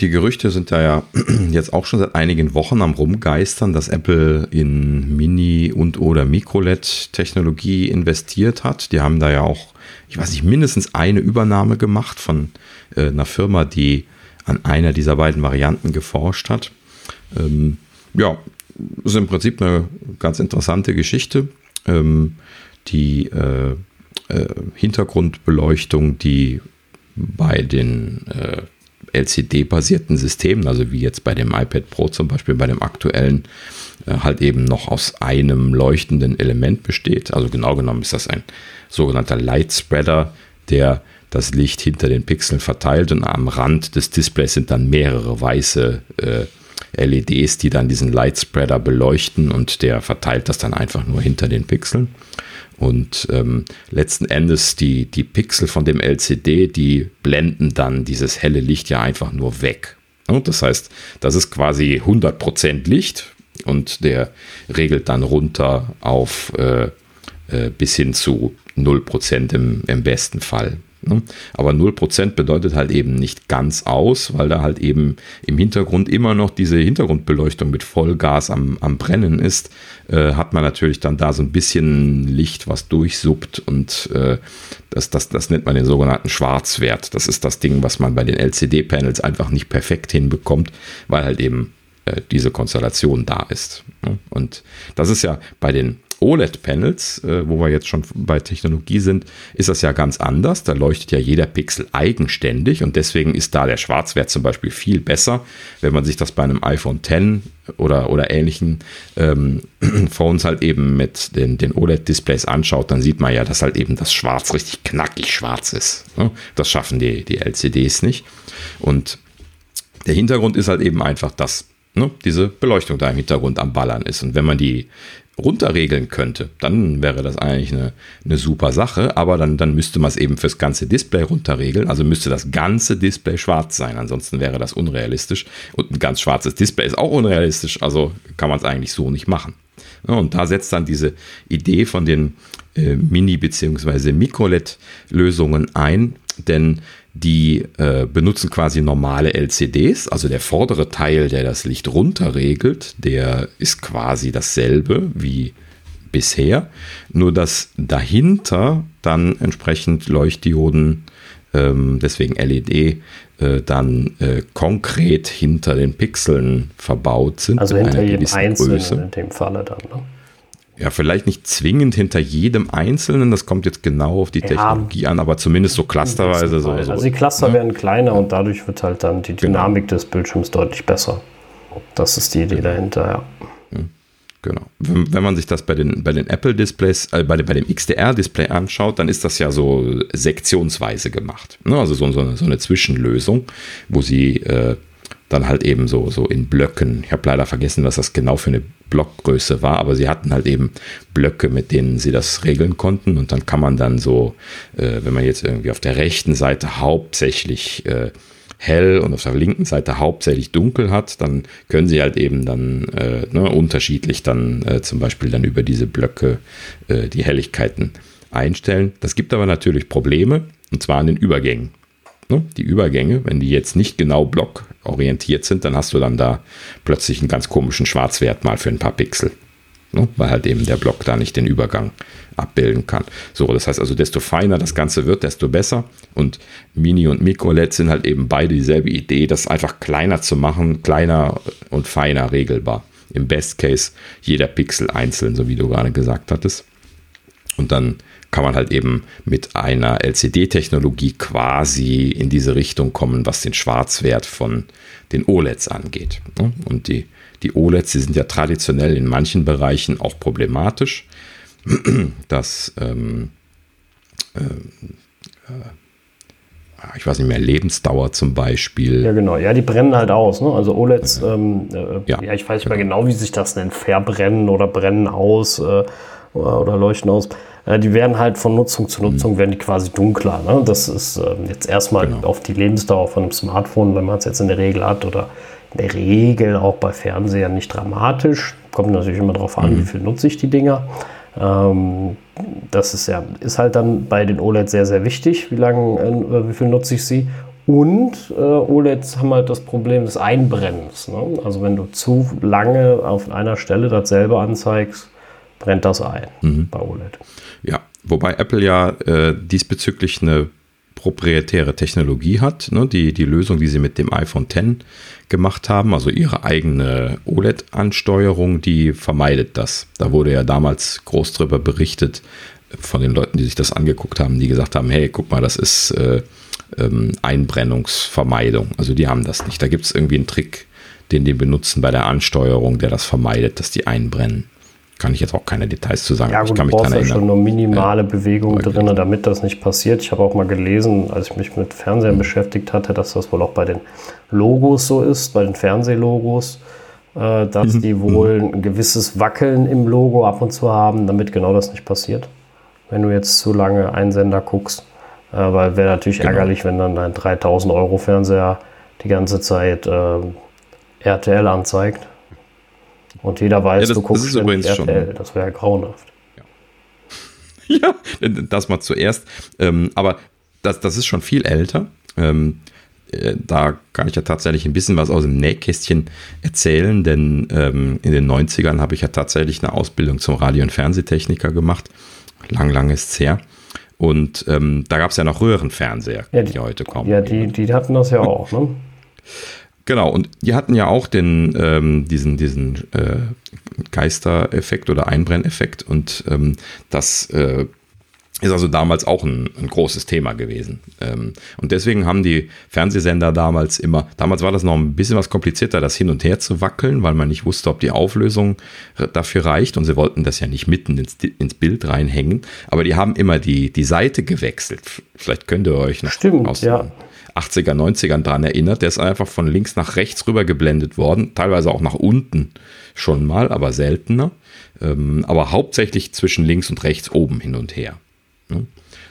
die Gerüchte sind da ja jetzt auch schon seit einigen Wochen am Rumgeistern, dass Apple in Mini- und oder Microlet-Technologie investiert hat. Die haben da ja auch, ich weiß nicht, mindestens eine Übernahme gemacht von äh, einer Firma, die an einer dieser beiden Varianten geforscht hat. Ähm, ja, ist im Prinzip eine ganz interessante Geschichte. Ähm, die äh, äh, Hintergrundbeleuchtung, die bei den äh, LCD-basierten Systemen, also wie jetzt bei dem iPad Pro zum Beispiel, bei dem aktuellen, äh, halt eben noch aus einem leuchtenden Element besteht. Also genau genommen ist das ein sogenannter Light Spreader, der das Licht hinter den Pixeln verteilt und am Rand des Displays sind dann mehrere weiße äh, LEDs, die dann diesen Light Spreader beleuchten und der verteilt das dann einfach nur hinter den Pixeln. Und ähm, letzten Endes die, die Pixel von dem LCD, die blenden dann dieses helle Licht ja einfach nur weg. Und das heißt, das ist quasi 100% Licht und der regelt dann runter auf äh, äh, bis hin zu 0% im, im besten Fall. Ne? Aber 0% bedeutet halt eben nicht ganz aus, weil da halt eben im Hintergrund immer noch diese Hintergrundbeleuchtung mit Vollgas am, am Brennen ist, äh, hat man natürlich dann da so ein bisschen Licht, was durchsuppt und äh, das, das, das nennt man den sogenannten Schwarzwert. Das ist das Ding, was man bei den LCD-Panels einfach nicht perfekt hinbekommt, weil halt eben äh, diese Konstellation da ist. Ne? Und das ist ja bei den OLED-Panels, äh, wo wir jetzt schon bei Technologie sind, ist das ja ganz anders. Da leuchtet ja jeder Pixel eigenständig und deswegen ist da der Schwarzwert zum Beispiel viel besser. Wenn man sich das bei einem iPhone X oder, oder ähnlichen ähm, Phones halt eben mit den, den OLED-Displays anschaut, dann sieht man ja, dass halt eben das Schwarz richtig knackig schwarz ist. Ne? Das schaffen die, die LCDs nicht. Und der Hintergrund ist halt eben einfach, dass ne, diese Beleuchtung da im Hintergrund am Ballern ist. Und wenn man die runterregeln könnte, dann wäre das eigentlich eine, eine super Sache, aber dann, dann müsste man es eben fürs ganze Display runterregeln, also müsste das ganze Display schwarz sein, ansonsten wäre das unrealistisch. Und ein ganz schwarzes Display ist auch unrealistisch, also kann man es eigentlich so nicht machen. Und da setzt dann diese Idee von den äh, Mini- bzw. Mikrolet-Lösungen ein, denn die äh, benutzen quasi normale LCDs, also der vordere Teil, der das Licht runterregelt, der ist quasi dasselbe wie bisher, nur dass dahinter dann entsprechend Leuchtdioden, ähm, deswegen LED, äh, dann äh, konkret hinter den Pixeln verbaut sind.
Also hinter jedem Einzelnen Größe. in dem Falle dann, ne?
Ja, vielleicht nicht zwingend hinter jedem Einzelnen, das kommt jetzt genau auf die ja, Technologie an, aber zumindest so clusterweise. So,
also die Cluster ja. werden kleiner und dadurch wird halt dann die genau. Dynamik genau. des Bildschirms deutlich besser. Das ist die Idee genau. dahinter, ja.
Genau. Wenn, wenn, man sich das bei den, bei den Apple-Displays, äh, bei, bei, dem XDR-Display anschaut, dann ist das ja so sektionsweise gemacht. Ne? Also so, so, eine, so, eine, Zwischenlösung, wo sie äh, dann halt eben so, so in Blöcken. Ich habe leider vergessen, was das genau für eine Blockgröße war, aber sie hatten halt eben Blöcke, mit denen sie das regeln konnten. Und dann kann man dann so, äh, wenn man jetzt irgendwie auf der rechten Seite hauptsächlich äh, hell und auf der linken Seite hauptsächlich dunkel hat, dann können sie halt eben dann äh, ne, unterschiedlich dann äh, zum Beispiel dann über diese Blöcke äh, die Helligkeiten einstellen. Das gibt aber natürlich Probleme, und zwar an den Übergängen. Ne? Die Übergänge, wenn die jetzt nicht genau blockorientiert sind, dann hast du dann da plötzlich einen ganz komischen Schwarzwert mal für ein paar Pixel. Ne? Weil halt eben der Block da nicht den Übergang abbilden kann. So, das heißt also, desto feiner das Ganze wird, desto besser. Und Mini und Micro-LED sind halt eben beide dieselbe Idee, das einfach kleiner zu machen, kleiner und feiner regelbar. Im Best Case jeder Pixel einzeln, so wie du gerade gesagt hattest. Und dann kann man halt eben mit einer LCD-Technologie quasi in diese Richtung kommen, was den Schwarzwert von den OLEDs angeht. Und die, die OLEDs, die sind ja traditionell in manchen Bereichen auch problematisch. dass ähm, äh, äh, ich weiß nicht mehr, Lebensdauer zum Beispiel.
Ja, genau. Ja, die brennen halt aus. Ne? Also OLEDs, ähm, äh, ja, ja, ich weiß nicht mehr genau. genau, wie sich das nennt. Verbrennen oder brennen aus oder leuchten aus. Äh, die werden halt von Nutzung zu Nutzung, mhm. werden die quasi dunkler. Ne? Das ist äh, jetzt erstmal genau. auf die Lebensdauer von einem Smartphone, wenn man es jetzt in der Regel hat oder in der Regel auch bei Fernsehern nicht dramatisch. Kommt natürlich immer darauf an, mhm. wie viel nutze ich die Dinger. Ähm, das ist ja, ist halt dann bei den OLED sehr, sehr wichtig, wie lange, äh, wie viel nutze ich sie. Und äh, OLEDs haben halt das Problem des Einbrennens. Ne? Also wenn du zu lange auf einer Stelle dasselbe anzeigst, brennt das ein mhm. bei OLED.
Ja, wobei Apple ja äh, diesbezüglich eine proprietäre Technologie hat. Ne? Die, die Lösung, die sie mit dem iPhone X gemacht haben, also ihre eigene OLED-Ansteuerung, die vermeidet das. Da wurde ja damals groß drüber berichtet von den Leuten, die sich das angeguckt haben, die gesagt haben, hey, guck mal, das ist äh, ähm, Einbrennungsvermeidung. Also die haben das nicht. Da gibt es irgendwie einen Trick, den die benutzen bei der Ansteuerung, der das vermeidet, dass die einbrennen. Kann ich jetzt auch keine Details zu sagen.
Ja, gut,
ich kann
mich brauchst ja schon nur minimale ja. Bewegung drin, damit das nicht passiert. Ich habe auch mal gelesen, als ich mich mit Fernsehen mhm. beschäftigt hatte, dass das wohl auch bei den Logos so ist, bei den Fernsehlogos, äh, dass mhm. die wohl mhm. ein gewisses Wackeln im Logo ab und zu haben, damit genau das nicht passiert. Wenn du jetzt zu lange einen Sender guckst. Äh, weil wäre natürlich genau. ärgerlich, wenn dann dein 3000 Euro Fernseher die ganze Zeit äh, RTL anzeigt. Und jeder weiß, ja, das, du guckst das übrigens RTL. Schon. Das wäre grauenhaft.
Ja. ja, das mal zuerst. Ähm, aber das, das ist schon viel älter. Ähm, äh, da kann ich ja tatsächlich ein bisschen was aus dem Nähkästchen erzählen, denn ähm, in den 90ern habe ich ja tatsächlich eine Ausbildung zum Radio- und Fernsehtechniker gemacht. Lang, lang ist es her. Und ähm, da gab es ja noch Röhrenfernseher,
ja, die, die heute kommen. Ja, die, die hatten das ja auch, ne?
Genau, und die hatten ja auch den, ähm, diesen, diesen äh, Geistereffekt oder Einbrenneffekt und ähm, das äh, ist also damals auch ein, ein großes Thema gewesen. Ähm, und deswegen haben die Fernsehsender damals immer, damals war das noch ein bisschen was komplizierter, das hin und her zu wackeln, weil man nicht wusste, ob die Auflösung dafür reicht und sie wollten das ja nicht mitten ins, ins Bild reinhängen. Aber die haben immer die, die Seite gewechselt. Vielleicht könnt ihr euch noch
Stimmt, aus ja.
80er, 90ern daran erinnert. Der ist einfach von links nach rechts rüber geblendet worden, teilweise auch nach unten schon mal, aber seltener. Ähm, aber hauptsächlich zwischen links und rechts oben hin und her. Ne?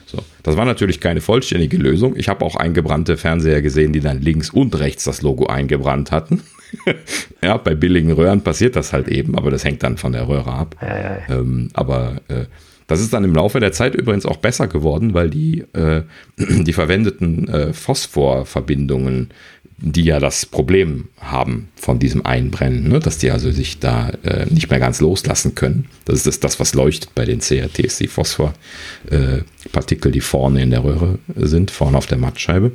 So. Das war natürlich keine vollständige Lösung. Ich habe auch eingebrannte Fernseher gesehen, die dann links und rechts das Logo eingebrannt hatten. ja, bei billigen Röhren passiert das halt eben, aber das hängt dann von der Röhre ab. Ja, ja, ja. Ähm, aber äh, das ist dann im Laufe der Zeit übrigens auch besser geworden, weil die, äh, die verwendeten äh, Phosphorverbindungen die ja das Problem haben von diesem Einbrennen, ne? dass die also sich da äh, nicht mehr ganz loslassen können. Das ist das, was leuchtet bei den CRTs, die Phosphorpartikel, die vorne in der Röhre sind, vorne auf der Mattscheibe.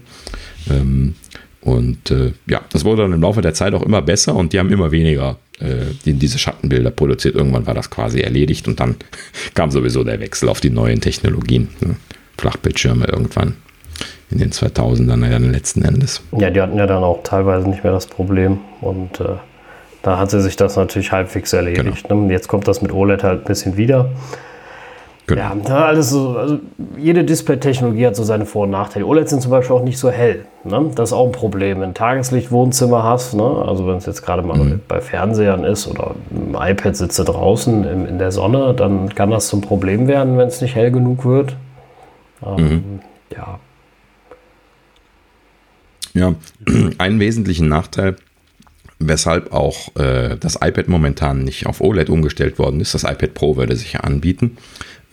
Ähm, und äh, ja, das wurde dann im Laufe der Zeit auch immer besser und die haben immer weniger äh, die, diese Schattenbilder produziert. Irgendwann war das quasi erledigt und dann kam sowieso der Wechsel auf die neuen Technologien. Ne? Flachbildschirme irgendwann in den 2000ern ja dann letzten Endes.
Ja, die hatten ja dann auch teilweise nicht mehr das Problem und äh, da hat sie sich das natürlich halbwegs erledigt. Genau. Ne? Jetzt kommt das mit OLED halt ein bisschen wieder. Genau. Ja, alles so, also jede Display-Technologie hat so seine Vor- und Nachteile. OLEDs sind zum Beispiel auch nicht so hell. Ne? Das ist auch ein Problem. Wenn du Tageslicht-Wohnzimmer hast, ne? also wenn es jetzt gerade mal mhm. bei Fernsehern ist oder im iPad sitze draußen in, in, der Sonne, dann kann das zum Problem werden, wenn es nicht hell genug wird. Ähm, mhm. Ja,
ja, einen wesentlichen Nachteil, weshalb auch äh, das iPad momentan nicht auf OLED umgestellt worden ist. Das iPad Pro würde sich ja anbieten,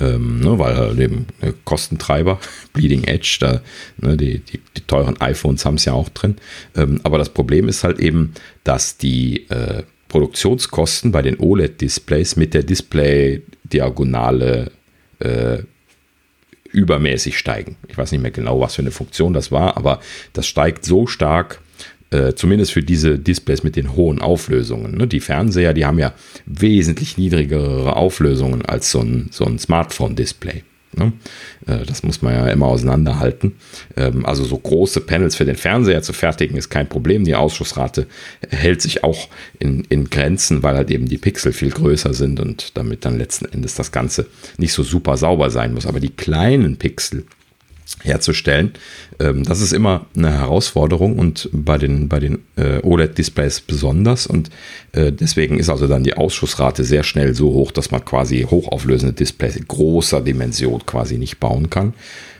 ähm, ne, weil eben äh, Kostentreiber, Bleeding Edge, da, ne, die, die, die, teuren iPhones haben es ja auch drin. Ähm, aber das Problem ist halt eben, dass die äh, Produktionskosten bei den OLED-Displays mit der Display-Diagonale äh, übermäßig steigen. Ich weiß nicht mehr genau, was für eine Funktion das war, aber das steigt so stark, äh, zumindest für diese Displays mit den hohen Auflösungen. Ne? Die Fernseher, die haben ja wesentlich niedrigere Auflösungen als so ein, so ein Smartphone-Display. Ne? Äh, das muss man ja immer auseinanderhalten. Ähm, also so große Panels für den Fernseher zu fertigen ist kein Problem. Die Ausschussrate hält sich auch in, in Grenzen, weil halt eben die Pixel viel größer sind und damit dann letzten Endes das Ganze nicht so super sauber sein muss. Aber die kleinen Pixel, herzustellen. Ähm, das ist immer eine Herausforderung und bei den, bei den äh, OLED-Displays besonders. Und äh, deswegen ist also dann die Ausschussrate sehr schnell so hoch, dass man quasi hochauflösende Displays in großer Dimension quasi nicht bauen kann.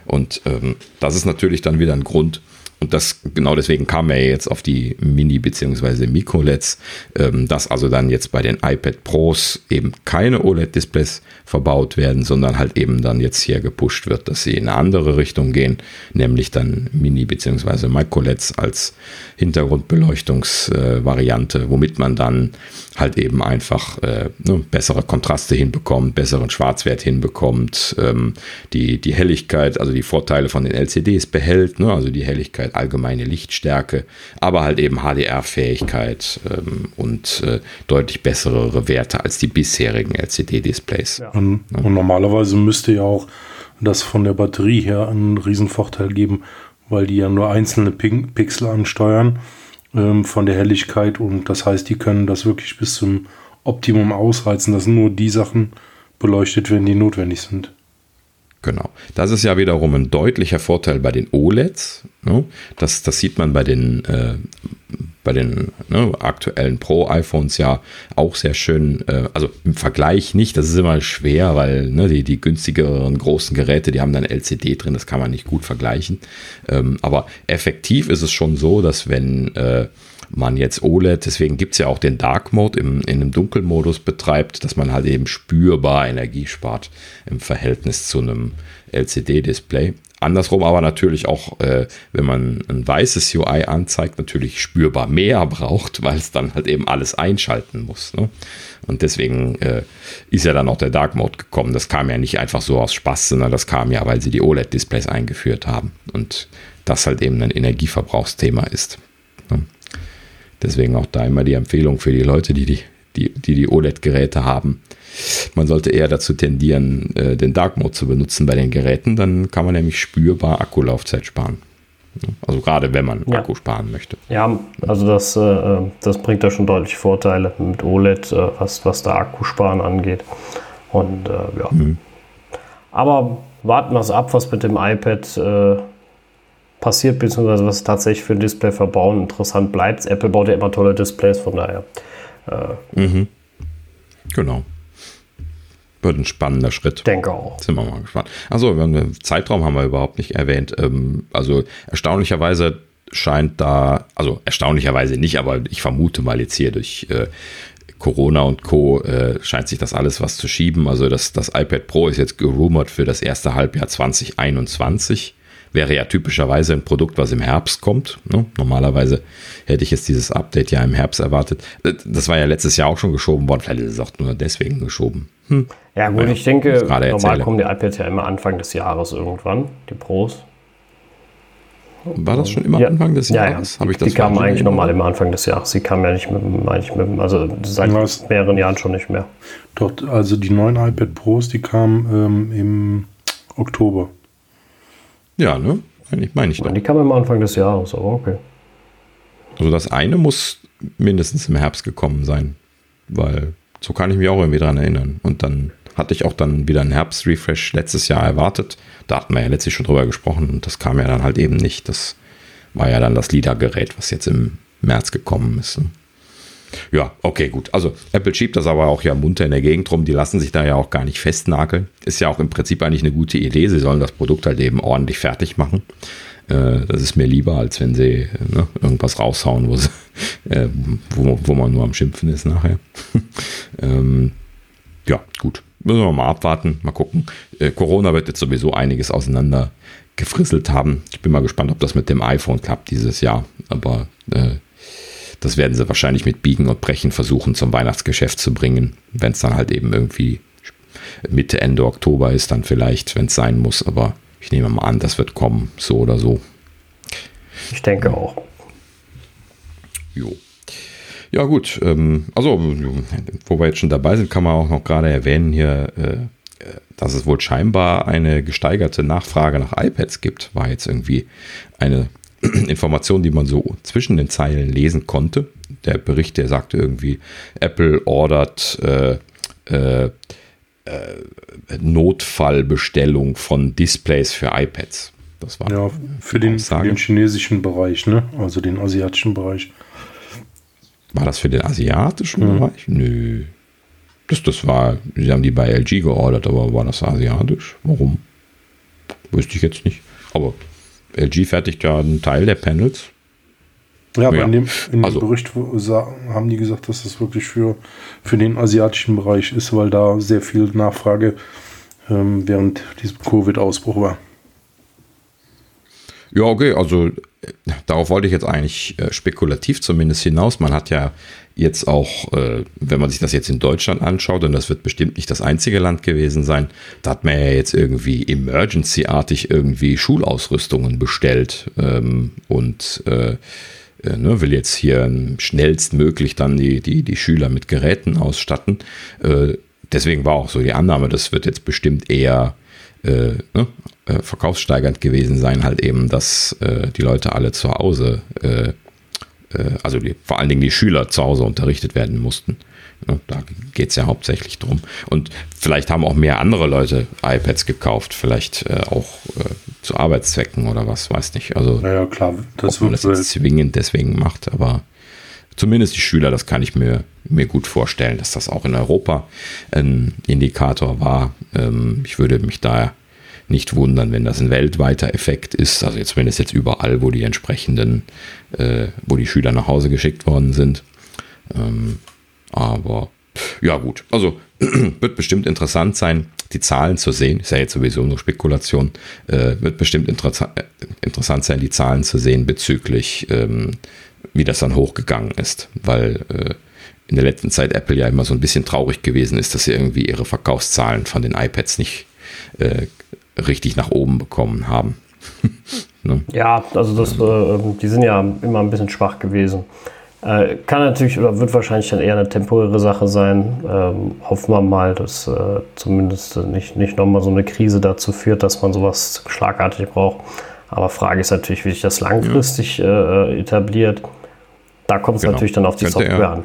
Und ähm, das ist natürlich dann wieder ein Grund, und das genau deswegen kam er jetzt auf die Mini- bzw. Micro-LEDs, ähm, dass also dann jetzt bei den iPad Pros eben keine OLED-Displays verbaut werden, sondern halt eben dann jetzt hier gepusht wird, dass sie in eine andere Richtung gehen, nämlich dann Mini- bzw. Micro-LEDs als Hintergrundbeleuchtungsvariante, äh, womit man dann halt eben einfach äh, ne, bessere Kontraste hinbekommt, besseren Schwarzwert hinbekommt, ähm, die, die Helligkeit, also die Vorteile von den LCDs behält, ne, also die Helligkeit, allgemeine Lichtstärke, aber halt eben HDR-Fähigkeit ähm, und äh, deutlich bessere Werte als die bisherigen LCD-Displays.
Ja. Und, ja. und normalerweise müsste ja auch das von der Batterie her einen Riesenvorteil geben, weil die ja nur einzelne Pixel ansteuern ähm, von der Helligkeit und das heißt, die können das wirklich bis zum Optimum ausreizen, dass nur die Sachen beleuchtet werden, die notwendig sind.
Genau. Das ist ja wiederum ein deutlicher Vorteil bei den OLEDs. Ne? Das, das sieht man bei den, äh, bei den ne, aktuellen Pro-iPhones ja auch sehr schön. Äh, also im Vergleich nicht, das ist immer schwer, weil ne, die, die günstigeren großen Geräte, die haben dann LCD drin, das kann man nicht gut vergleichen. Ähm, aber effektiv ist es schon so, dass wenn äh, man jetzt OLED, deswegen gibt es ja auch den Dark Mode im, in einem Dunkelmodus betreibt, dass man halt eben spürbar Energie spart im Verhältnis zu einem LCD-Display. Andersrum aber natürlich auch, äh, wenn man ein weißes UI anzeigt, natürlich spürbar mehr braucht, weil es dann halt eben alles einschalten muss. Ne? Und deswegen äh, ist ja dann auch der Dark Mode gekommen. Das kam ja nicht einfach so aus Spaß, sondern das kam ja, weil sie die OLED-Displays eingeführt haben und das halt eben ein Energieverbrauchsthema ist. Ne? Deswegen auch da immer die Empfehlung für die Leute, die die, die, die, die OLED-Geräte haben. Man sollte eher dazu tendieren, äh, den Dark Mode zu benutzen bei den Geräten. Dann kann man nämlich spürbar Akkulaufzeit sparen. Also gerade wenn man ja. Akku sparen möchte.
Ja, also das, äh, das bringt da schon deutlich Vorteile mit OLED, äh, was, was da Akkusparen angeht. Und ja. Mhm. Aber warten wir es ab, was mit dem iPad passiert, beziehungsweise was tatsächlich für ein Display verbauen interessant bleibt. Apple baut ja immer tolle Displays, von daher.
Äh, mhm. Genau. Wird ein spannender Schritt.
Denke auch.
Sind wir mal gespannt. Also, Zeitraum haben wir überhaupt nicht erwähnt. Ähm, also, erstaunlicherweise scheint da, also erstaunlicherweise nicht, aber ich vermute mal jetzt hier durch äh, Corona und Co. Äh, scheint sich das alles was zu schieben. Also das, das iPad Pro ist jetzt gerumort für das erste Halbjahr 2021 wäre ja typischerweise ein Produkt, was im Herbst kommt. Ne? Normalerweise hätte ich jetzt dieses Update ja im Herbst erwartet. Das war ja letztes Jahr auch schon geschoben worden. Vielleicht ist es auch nur deswegen geschoben.
Hm. Ja gut, ja, ich denke, normal erzähle. kommen die iPads ja immer Anfang des Jahres irgendwann, die Pros.
War das schon immer ja. Anfang des Jahres?
Ja, ja. Die, die kamen eigentlich normal immer Anfang des Jahres. Sie kamen ja nicht mit, eigentlich mit also seit Was? mehreren Jahren schon nicht mehr.
Doch, also die neuen iPad Pros, die kamen ähm, im Oktober.
Ja, ne? Eigentlich meine ich
doch. Die kam am Anfang des Jahres, aber okay.
Also das eine muss mindestens im Herbst gekommen sein, weil so kann ich mich auch irgendwie dran erinnern. Und dann hatte ich auch dann wieder einen Herbst-Refresh letztes Jahr erwartet. Da hatten wir ja letztlich schon drüber gesprochen und das kam ja dann halt eben nicht. Das war ja dann das LIDA-Gerät, was jetzt im März gekommen ist. Ne? Ja, okay, gut. Also Apple schiebt das aber auch ja munter in der Gegend rum. Die lassen sich da ja auch gar nicht festnageln. Ist ja auch im Prinzip eigentlich eine gute Idee. Sie sollen das Produkt halt eben ordentlich fertig machen. Äh, das ist mir lieber, als wenn sie ne, irgendwas raushauen, wo, sie, äh, wo, wo, man nur am Schimpfen ist nachher. ähm, ja, gut. Müssen wir mal abwarten, mal gucken. Äh, Corona wird jetzt sowieso einiges auseinander gefrisselt haben. Ich bin mal gespannt, ob das mit dem iPhone klappt dieses Jahr. Aber äh, das werden sie wahrscheinlich mit Biegen und Brechen versuchen zum Weihnachtsgeschäft zu bringen. Wenn es dann halt eben irgendwie Mitte, Ende Oktober ist, dann vielleicht, wenn es sein muss. Aber ich nehme mal an, das wird kommen, so oder so.
Ich denke auch.
Jo. Ja, gut. Ähm, also, wo wir jetzt schon dabei sind, kann man auch noch gerade erwähnen hier, äh, dass es wohl scheinbar eine gesteigerte Nachfrage nach iPads gibt. War jetzt irgendwie eine Informationen, die man so zwischen den Zeilen lesen konnte. Der Bericht, der sagte irgendwie, Apple ordert äh, äh, äh, Notfallbestellung von Displays für iPads.
Das war ja für den, für den, chinesischen Bereich, ne? Also den asiatischen Bereich.
War das für den asiatischen mhm. Bereich? Nö. Das, das war, sie haben die bei LG geordert, aber war das asiatisch? Warum? Wüsste ich jetzt nicht. Aber LG fertigt ja einen Teil der Panels.
Ja, aber ja. in dem, in dem also, Bericht haben die gesagt, dass das wirklich für, für den asiatischen Bereich ist, weil da sehr viel Nachfrage ähm, während diesem Covid-Ausbruch war.
Ja, okay, also darauf wollte ich jetzt eigentlich äh, spekulativ zumindest hinaus. Man hat ja jetzt auch, äh, wenn man sich das jetzt in Deutschland anschaut, und das wird bestimmt nicht das einzige Land gewesen sein, da hat man ja jetzt irgendwie emergency-artig irgendwie Schulausrüstungen bestellt ähm, und äh, äh ne, will jetzt hier schnellstmöglich dann die, die, die Schüler mit Geräten ausstatten. Äh, deswegen war auch so die Annahme, das wird jetzt bestimmt eher äh, ne, äh, verkaufssteigernd gewesen sein, halt eben, dass äh, die Leute alle zu Hause, äh, also die, vor allen Dingen die Schüler zu Hause unterrichtet werden mussten. Da geht es ja hauptsächlich drum. Und vielleicht haben auch mehr andere Leute iPads gekauft, vielleicht äh, auch zu Arbeitszwecken oder was, weiß nicht. Also,
naja, klar,
das ob man das jetzt zwingend deswegen macht, aber zumindest die Schüler, das kann ich mir, mir gut vorstellen, dass das auch in Europa ein Indikator war. Ähm, ich würde mich da nicht wundern, wenn das ein weltweiter Effekt ist. Also jetzt zumindest jetzt überall, wo die entsprechenden, äh, wo die Schüler nach Hause geschickt worden sind. Ähm, aber ja gut, also wird bestimmt interessant sein, die Zahlen zu sehen. Ist ja jetzt sowieso nur Spekulation. Äh, wird bestimmt interessa äh, interessant sein, die Zahlen zu sehen bezüglich, ähm, wie das dann hochgegangen ist. Weil äh, in der letzten Zeit Apple ja immer so ein bisschen traurig gewesen ist, dass sie irgendwie ihre Verkaufszahlen von den iPads nicht äh, richtig nach oben bekommen haben.
ne? Ja, also das, äh, die sind ja immer ein bisschen schwach gewesen. Äh, kann natürlich oder wird wahrscheinlich dann eher eine temporäre Sache sein. Ähm, hoffen wir mal, dass äh, zumindest nicht, nicht nochmal so eine Krise dazu führt, dass man sowas schlagartig braucht. Aber Frage ist natürlich, wie sich das langfristig ja. äh, etabliert. Da kommt es genau. natürlich dann auf die Könnte Software an.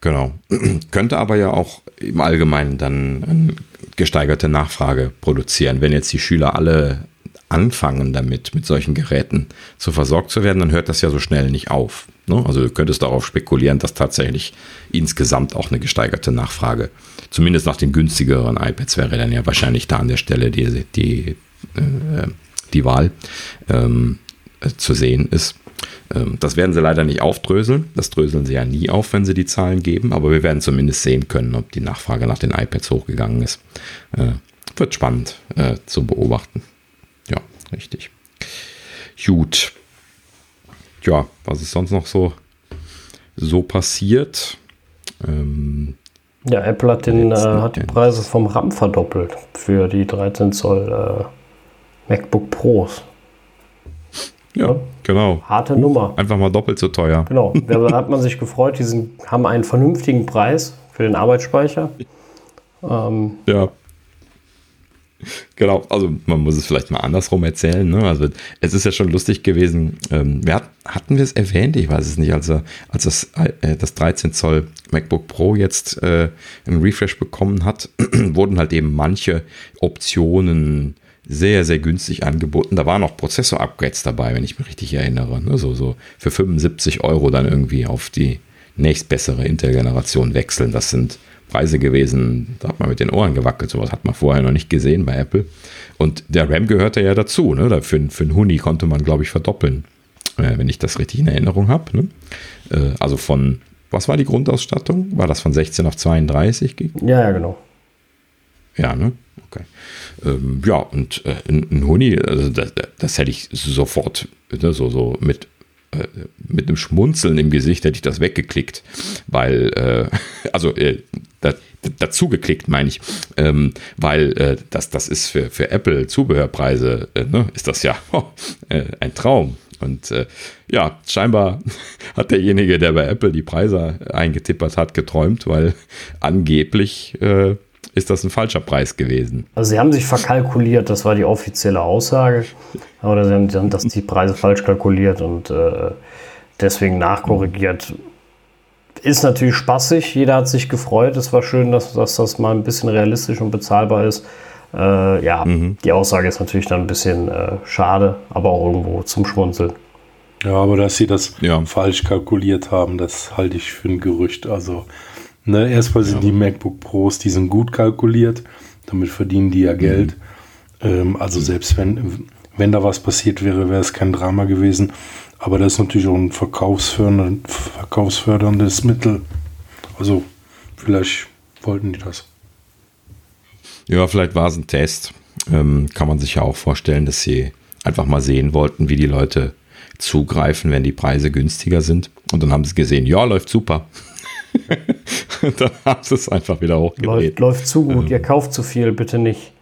Genau. Könnte aber ja auch im Allgemeinen dann gesteigerte Nachfrage produzieren. Wenn jetzt die Schüler alle anfangen damit, mit solchen Geräten zu versorgt zu werden, dann hört das ja so schnell nicht auf. Ne? Also du könntest darauf spekulieren, dass tatsächlich insgesamt auch eine gesteigerte Nachfrage, zumindest nach den günstigeren iPads wäre dann ja wahrscheinlich da an der Stelle die, die, äh, die Wahl ähm, äh, zu sehen ist. Ähm, das werden sie leider nicht aufdröseln. Das dröseln sie ja nie auf, wenn sie die Zahlen geben. Aber wir werden zumindest sehen können, ob die Nachfrage nach den iPads hochgegangen ist. Äh, wird spannend äh, zu beobachten. Ja, richtig. Gut. Ja, was ist sonst noch so, so passiert?
Ähm, ja, Apple hat, den, äh, hat die Preise vom RAM verdoppelt für die 13 Zoll äh, MacBook Pros.
Ja, ja, genau.
Harte Nummer.
Einfach mal doppelt so teuer.
Genau. Da hat man sich gefreut, die sind, haben einen vernünftigen Preis für den Arbeitsspeicher.
Ähm, ja. Genau, also man muss es vielleicht mal andersrum erzählen. Ne? Also es ist ja schon lustig gewesen. Ähm, wir hat, hatten wir es erwähnt? Ich weiß es nicht. Also als das, äh, das 13 Zoll MacBook Pro jetzt äh, einen Refresh bekommen hat, wurden halt eben manche Optionen sehr, sehr günstig angeboten. Da waren noch Prozessor-Upgrades dabei, wenn ich mich richtig erinnere. Ne? So, so für 75 Euro dann irgendwie auf die nächstbessere Intel-Generation wechseln. Das sind Preise gewesen, da hat man mit den Ohren gewackelt. Sowas hat man vorher noch nicht gesehen bei Apple. Und der RAM gehörte ja dazu. Ne? Für, für einen Huni konnte man, glaube ich, verdoppeln, äh, wenn ich das richtig in Erinnerung habe. Ne? Äh, also von, was war die Grundausstattung? War das von 16 auf 32?
Ja, ja, genau.
Ja, ne? Okay. Ähm, ja, und äh, ein, Huni, also das, das, hätte ich sofort ne, so, so mit, äh, mit einem Schmunzeln im Gesicht hätte ich das weggeklickt, weil, äh, also äh, da, dazu geklickt, meine ich, ähm, weil äh, das, das ist für, für Apple Zubehörpreise, äh, ne, ist das ja oh, ein Traum. Und ja, scheinbar hat derjenige, der bei Apple die Preise eingetippert hat, geträumt, weil angeblich ist das ein falscher Preis gewesen.
Also sie haben sich verkalkuliert, das war die offizielle Aussage. Oder sie haben, sie haben das, die Preise falsch kalkuliert und äh, deswegen nachkorrigiert. Ist natürlich spaßig, jeder hat sich gefreut. Es war schön, dass, dass das mal ein bisschen realistisch und bezahlbar ist. Äh, ja, mhm. die Aussage ist natürlich dann ein bisschen äh, schade, aber auch irgendwo zum Schmunzeln.
Ja, aber dass sie das ja. falsch kalkuliert haben, das halte ich für ein Gerücht. Also Ne, erstmal sind ja. die MacBook Pros, die sind gut kalkuliert, damit verdienen die ja Geld. Mhm. Ähm, also selbst wenn, wenn da was passiert wäre, wäre es kein Drama gewesen. Aber das ist natürlich auch ein verkaufsförderndes Mittel. Also vielleicht wollten die das.
Ja, vielleicht war es ein Test. Ähm, kann man sich ja auch vorstellen, dass sie einfach mal sehen wollten, wie die Leute zugreifen, wenn die Preise günstiger sind. Und dann haben sie gesehen, ja, läuft super. dann haben sie es einfach wieder hochgedreht.
Läuft, läuft zu gut, ähm, ihr kauft zu viel, bitte nicht.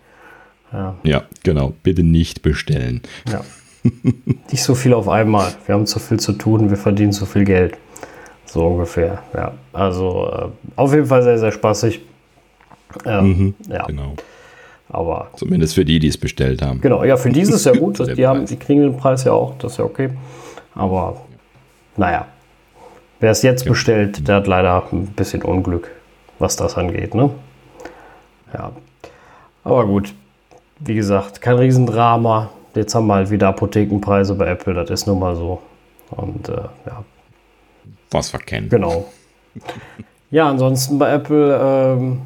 Ja. ja, genau, bitte nicht bestellen.
Ja. nicht so viel auf einmal. Wir haben zu viel zu tun, wir verdienen zu viel Geld. So ungefähr, ja. Also äh, auf jeden Fall sehr, sehr spaßig.
Ähm, mhm, ja. Genau.
Aber
Zumindest für die, die es bestellt haben.
Genau, ja, für diese ist ja gut. die, haben, die kriegen den Preis ja auch, das ist ja okay. Aber naja, wer es jetzt bestellt, der hat leider ein bisschen Unglück, was das angeht. Ne? Ja, aber gut, wie gesagt, kein Riesendrama. Jetzt haben wir halt wieder Apothekenpreise bei Apple, das ist nun mal so. Und äh, ja.
Was verkennen.
Genau. Ja, ansonsten bei Apple ähm,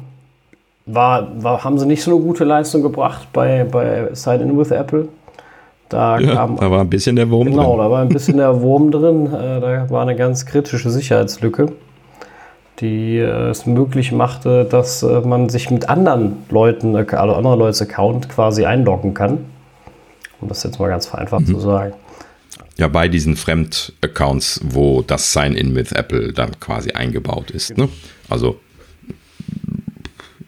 war, war, haben sie nicht so eine gute Leistung gebracht bei, bei Sign In with Apple.
Da, ja, kam, da war ein bisschen der Wurm
genau, drin. Genau, da war ein bisschen der Wurm drin. Äh, da war eine ganz kritische Sicherheitslücke, die äh, es möglich machte, dass äh, man sich mit anderen Leuten, also anderer Leute Account quasi einloggen kann. Um das jetzt mal ganz vereinfacht mhm. zu sagen.
Ja, bei diesen Fremd-Accounts, wo das Sign-In with Apple dann quasi eingebaut ist. Ne? Also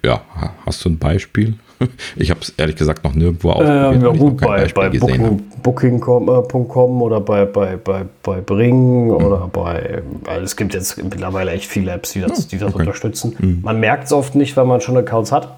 ja, hast du ein Beispiel? Ich habe es ehrlich gesagt noch nirgendwo
ausprobiert. Ähm, ja gut, bei, bei Booking.com Booking oder bei, bei, bei, bei Bring mhm. oder bei, weil es gibt jetzt mittlerweile echt viele Apps, die das, die das okay. unterstützen. Mhm. Man merkt es oft nicht, weil man schon Accounts hat.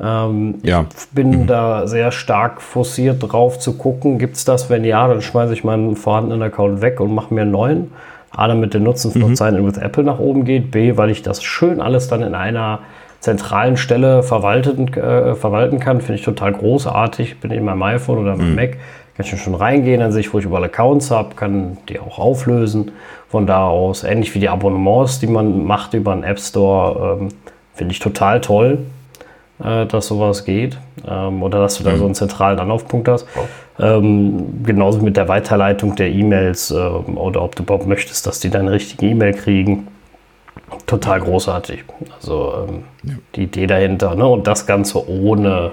Ähm, ja. Ich bin mhm. da sehr stark forciert drauf zu gucken, gibt es das? Wenn ja, dann schmeiße ich meinen vorhandenen Account weg und mache mir einen neuen. A, damit der Nutzen von mhm. Sign-In with Apple nach oben geht. B, weil ich das schön alles dann in einer zentralen Stelle verwalten, äh, verwalten kann. Finde ich total großartig. Bin in meinem iPhone oder meinem mhm. Mac, kann ich schon reingehen, dann sehe ich, wo ich überall Accounts habe, kann die auch auflösen. Von da aus, ähnlich wie die Abonnements, die man macht über einen App Store, ähm, finde ich total toll, äh, dass sowas geht. Ähm, oder dass du da so einen zentralen Anlaufpunkt hast. Ähm, genauso mit der Weiterleitung der E-Mails äh, oder ob du überhaupt möchtest, dass die deine richtige E-Mail kriegen total großartig. Also ähm, ja. die Idee dahinter. Ne? Und das Ganze ohne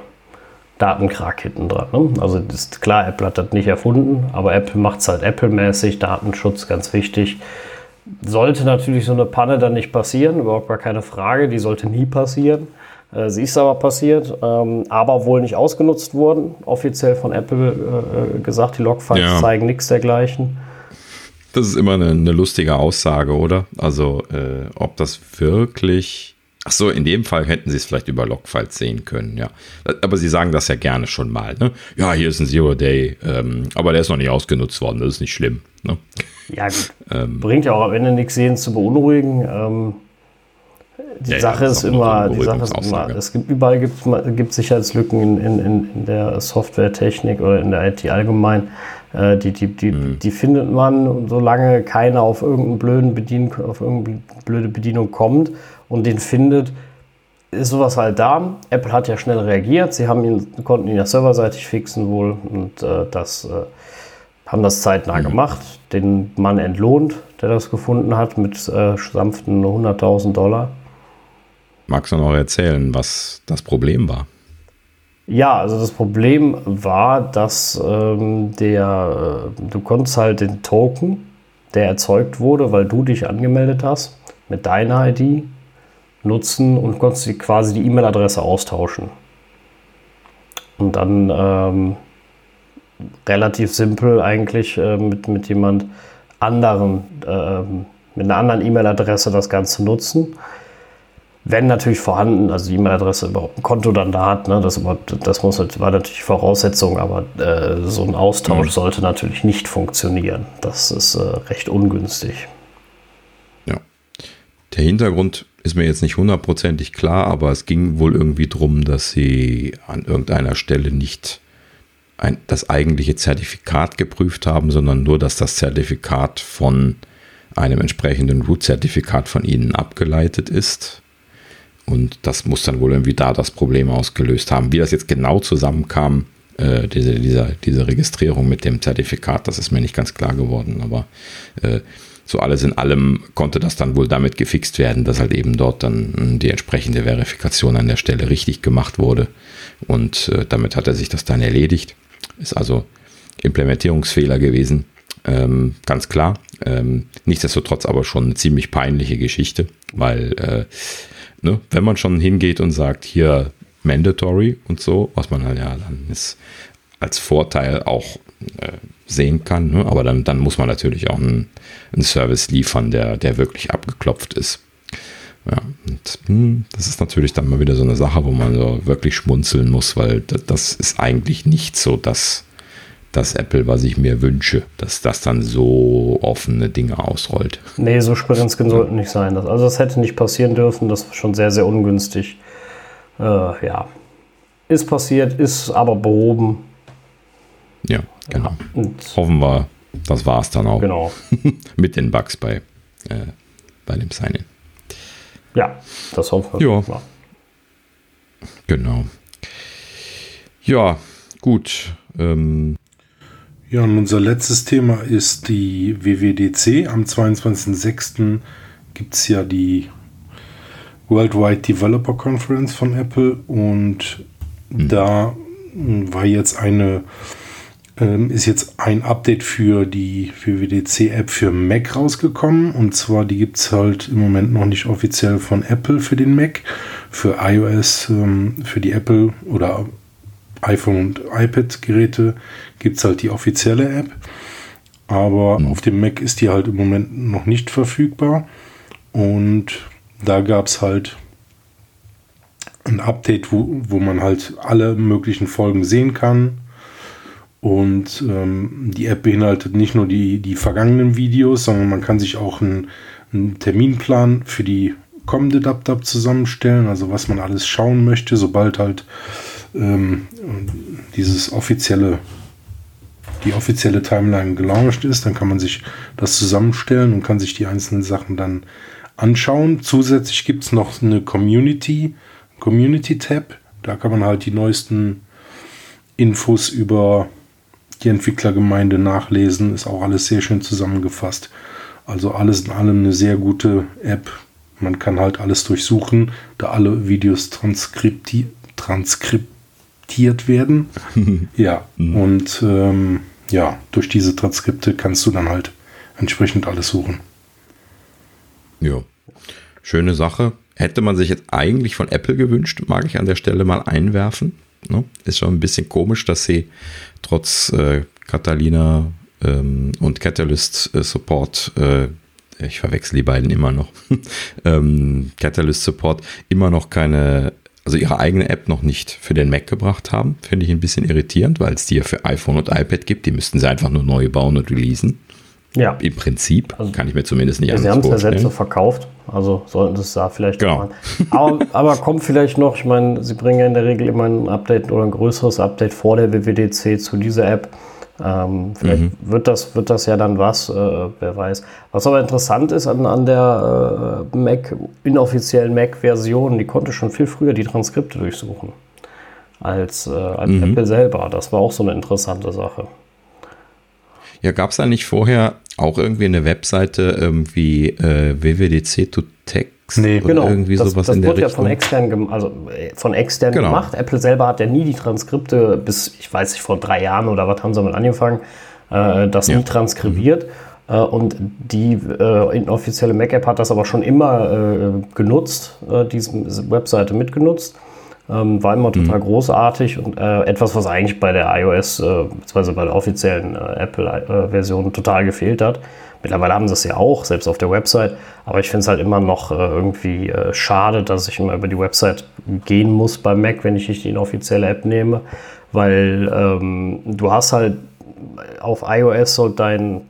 Datenkrag hinten dran. Ne? Also ist klar, Apple hat das nicht erfunden, aber Apple macht es halt Apple-mäßig, Datenschutz ganz wichtig. Sollte natürlich so eine Panne dann nicht passieren, überhaupt gar keine Frage, die sollte nie passieren. Äh, sie ist aber passiert, ähm, aber wohl nicht ausgenutzt worden, offiziell von Apple äh, gesagt. Die Logfiles ja. zeigen nichts dergleichen.
Das ist immer eine, eine lustige Aussage, oder? Also, äh, ob das wirklich. Ach so, in dem Fall hätten sie es vielleicht über Logfiles sehen können, ja. Aber sie sagen das ja gerne schon mal, ne? Ja, hier ist ein Zero Day, ähm, aber der ist noch nicht ausgenutzt worden, das ist nicht schlimm. Ne?
Ja. Ähm, Bringt ja auch am Ende nichts sehen zu beunruhigen. Ähm, die ja, Sache ja, ist immer, die Sache ist immer, es gibt überall gibt, gibt Sicherheitslücken in, in, in der Softwaretechnik oder in der IT allgemein. Äh, die, die, die, mhm. die findet man, solange keiner auf irgendeinen blöden Bedien auf irgendeine blöde Bedienung kommt und den findet, ist sowas halt da. Apple hat ja schnell reagiert. Sie haben ihn, konnten ihn ja serverseitig fixen wohl und äh, das äh, haben das zeitnah mhm. gemacht. Den Mann entlohnt, der das gefunden hat, mit äh, sanften 100.000 Dollar.
Magst du noch erzählen, was das Problem war?
Ja, also das Problem war, dass ähm, der, äh, du konntest halt den Token, der erzeugt wurde, weil du dich angemeldet hast, mit deiner ID nutzen und konntest quasi die E-Mail-Adresse austauschen. Und dann ähm, relativ simpel eigentlich äh, mit, mit jemand anderen, äh, mit einer anderen E-Mail-Adresse das Ganze nutzen wenn natürlich vorhanden, also die E-Mail-Adresse überhaupt ein Konto dann da hat, ne, das, das muss, war natürlich Voraussetzung, aber äh, so ein Austausch mhm. sollte natürlich nicht funktionieren. Das ist äh, recht ungünstig.
Ja. Der Hintergrund ist mir jetzt nicht hundertprozentig klar, aber es ging wohl irgendwie darum, dass sie an irgendeiner Stelle nicht ein, das eigentliche Zertifikat geprüft haben, sondern nur, dass das Zertifikat von einem entsprechenden Root-Zertifikat von ihnen abgeleitet ist. Und das muss dann wohl irgendwie da das Problem ausgelöst haben. Wie das jetzt genau zusammenkam, äh, diese, dieser, diese Registrierung mit dem Zertifikat, das ist mir nicht ganz klar geworden, aber äh, so alles in allem konnte das dann wohl damit gefixt werden, dass halt eben dort dann die entsprechende Verifikation an der Stelle richtig gemacht wurde. Und äh, damit hat er sich das dann erledigt. Ist also Implementierungsfehler gewesen, ähm, ganz klar. Ähm, nichtsdestotrotz aber schon eine ziemlich peinliche Geschichte, weil äh, ne, wenn man schon hingeht und sagt, hier mandatory und so, was man halt ja dann ist, als Vorteil auch äh, sehen kann, ne? aber dann, dann muss man natürlich auch einen, einen Service liefern, der, der wirklich abgeklopft ist. Ja, und, hm, das ist natürlich dann mal wieder so eine Sache, wo man so wirklich schmunzeln muss, weil das, ist eigentlich nicht so das, das Apple, was ich mir wünsche, dass das dann so offene Dinge ausrollt.
Nee, so Sprintskin sollten nicht sein. Das, also das hätte nicht passieren dürfen, das ist schon sehr, sehr ungünstig. Äh, ja, ist passiert, ist aber behoben.
Ja, genau. Und Hoffen wir, das war es dann auch.
Genau.
Mit den Bugs bei, äh, bei dem Sign-In.
Ja, das hoffen wir.
Ja. ja. Genau. Ja, gut. Ähm,
ja, und unser letztes Thema ist die WWDC. Am 22.06. gibt es ja die Worldwide Developer Conference von Apple und mhm. da war jetzt eine ähm, ist jetzt ein Update für die WWDC-App für Mac rausgekommen. Und zwar, die gibt es halt im Moment noch nicht offiziell von Apple für den Mac. Für iOS, ähm, für die Apple oder iPhone und iPad-Geräte gibt es halt die offizielle App. Aber mhm. auf dem Mac ist die halt im Moment noch nicht verfügbar. Und da gab es halt ein Update, wo, wo man halt alle möglichen Folgen sehen kann. Und ähm, die App beinhaltet nicht nur die, die vergangenen Videos, sondern man kann sich auch einen, einen Terminplan für die kommende DubDub zusammenstellen, also was man alles schauen möchte, sobald halt ähm, dieses offizielle, die offizielle Timeline gelauncht ist, dann kann man sich das zusammenstellen und kann sich die einzelnen Sachen dann anschauen. Zusätzlich gibt es noch eine Community, Community Tab. Da kann man halt die neuesten Infos über die Entwicklergemeinde nachlesen. Ist auch alles sehr schön zusammengefasst. Also alles in allem eine sehr gute App. Man kann halt alles durchsuchen, da alle Videos transkripti transkriptiert werden. ja, mhm. und ähm, ja, durch diese Transkripte kannst du dann halt entsprechend alles suchen.
Ja, schöne Sache. Hätte man sich jetzt eigentlich von Apple gewünscht, mag ich an der Stelle mal einwerfen. Ne? Ist schon ein bisschen komisch, dass sie trotz äh, Catalina ähm, und Catalyst äh, Support, äh, ich verwechsel die beiden immer noch, ähm, Catalyst Support immer noch keine, also ihre eigene App noch nicht für den Mac gebracht haben. Finde ich ein bisschen irritierend, weil es die ja für iPhone und iPad gibt. Die müssten sie einfach nur neu bauen und releasen. Ja. Im Prinzip also, kann ich mir zumindest nicht
Sie haben es ja selbst so verkauft, also sollten sie es da vielleicht
genau. machen.
Aber, aber kommt vielleicht noch, ich meine, Sie bringen ja in der Regel immer ein Update oder ein größeres Update vor der WWDC zu dieser App. Ähm, vielleicht mhm. wird, das, wird das ja dann was, äh, wer weiß. Was aber interessant ist an, an der äh, Mac, inoffiziellen Mac-Version, die konnte schon viel früher die Transkripte durchsuchen als, äh, als mhm. Apple selber. Das war auch so eine interessante Sache.
Ja, gab es da nicht vorher auch irgendwie eine Webseite irgendwie äh, WWDC to
Nee, oder genau. Irgendwie das, sowas das in der wurde ja von extern, also äh, von extern genau. gemacht. Apple selber hat ja nie die Transkripte bis, ich weiß nicht, vor drei Jahren oder was haben sie damit angefangen, äh, das ja. nie transkribiert. Mhm. Und die äh, inoffizielle Mac-App hat das aber schon immer äh, genutzt, äh, diese Webseite mitgenutzt. Ähm, war immer total mhm. großartig und äh, etwas, was eigentlich bei der iOS, beziehungsweise bei der offiziellen Apple-Version total gefehlt hat. Mittlerweile haben sie es ja auch, selbst auf der Website. Aber ich finde es halt immer noch äh, irgendwie äh, schade, dass ich immer über die Website gehen muss beim Mac, wenn ich nicht die inoffizielle App nehme. Weil ähm, du hast halt auf iOS so dein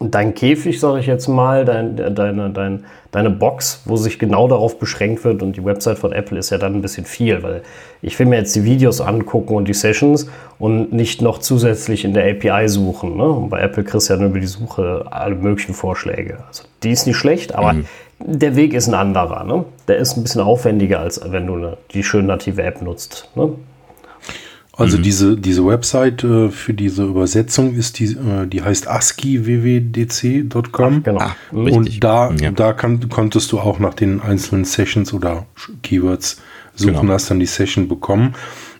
dein Käfig, sage ich jetzt mal, dein, deine, dein, deine Box, wo sich genau darauf beschränkt wird und die Website von Apple ist ja dann ein bisschen viel, weil ich will mir jetzt die Videos angucken und die Sessions und nicht noch zusätzlich in der API suchen. Ne? Und bei Apple kriegst du ja nur über die Suche alle möglichen Vorschläge. Also die ist nicht schlecht, aber mhm. der Weg ist ein anderer. Ne? Der ist ein bisschen aufwendiger, als wenn du eine, die schön native App nutzt. Ne?
Also mhm. diese, diese Website äh, für diese Übersetzung ist die, äh, die heißt askiwwdc.com. Genau. Ah, und da, ja. da kann, konntest du auch nach den einzelnen Sessions oder Keywords suchen, genau. hast dann die Session bekommen.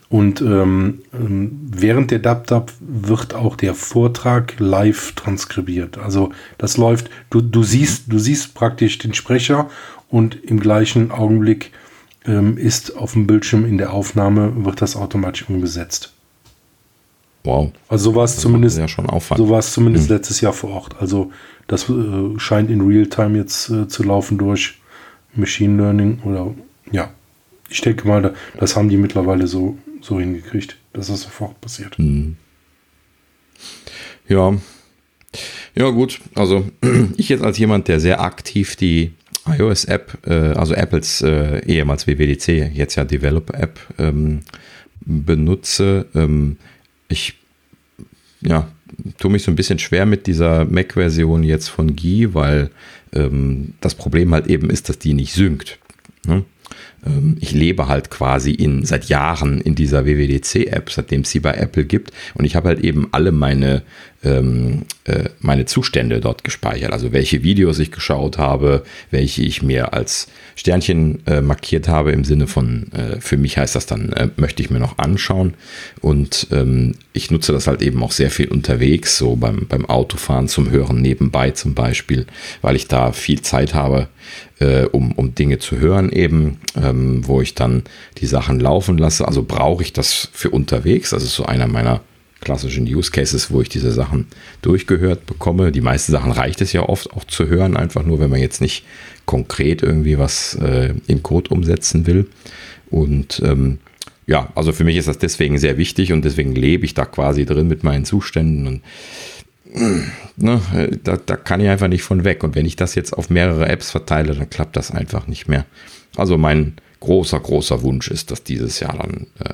Und ähm, ähm während der DubDub wird auch der Vortrag live transkribiert. Also das läuft, du, du siehst, du siehst praktisch den Sprecher und im gleichen Augenblick ist auf dem Bildschirm in der Aufnahme, wird das automatisch umgesetzt.
Wow.
Also so war es zumindest,
ja schon Aufwand.
so war es zumindest hm. letztes Jahr vor Ort. Also das äh, scheint in Realtime jetzt äh, zu laufen durch Machine Learning oder ja. Ich denke mal, das haben die mittlerweile so, so hingekriegt, dass das sofort passiert. Hm.
Ja. Ja, gut. Also ich jetzt als jemand, der sehr aktiv die iOS-App, äh, also Apples äh, ehemals WWDC, jetzt ja Develop-App ähm, benutze. Ähm, ich ja, tue mich so ein bisschen schwer mit dieser Mac-Version jetzt von Gi, weil ähm, das Problem halt eben ist, dass die nicht synkt. Ne? Ähm, ich lebe halt quasi in, seit Jahren in dieser WWDC-App, seitdem es sie bei Apple gibt. Und ich habe halt eben alle meine, ähm, äh, meine Zustände dort gespeichert. Also welche Videos ich geschaut habe, welche ich mir als Sternchen äh, markiert habe im Sinne von, äh, für mich heißt das dann, äh, möchte ich mir noch anschauen. Und ähm, ich nutze das halt eben auch sehr viel unterwegs, so beim, beim Autofahren zum Hören nebenbei zum Beispiel, weil ich da viel Zeit habe, äh, um, um Dinge zu hören eben, ähm, wo ich dann die Sachen laufen lasse. Also brauche ich das für unterwegs. Das ist so einer meiner klassischen Use Cases, wo ich diese Sachen durchgehört bekomme. Die meisten Sachen reicht es ja oft auch zu hören, einfach nur, wenn man jetzt nicht konkret irgendwie was äh, in Code umsetzen will. Und ähm, ja, also für mich ist das deswegen sehr wichtig und deswegen lebe ich da quasi drin mit meinen Zuständen und ne, da, da kann ich einfach nicht von weg. Und wenn ich das jetzt auf mehrere Apps verteile, dann klappt das einfach nicht mehr. Also mein großer, großer Wunsch ist, dass dieses Jahr dann äh,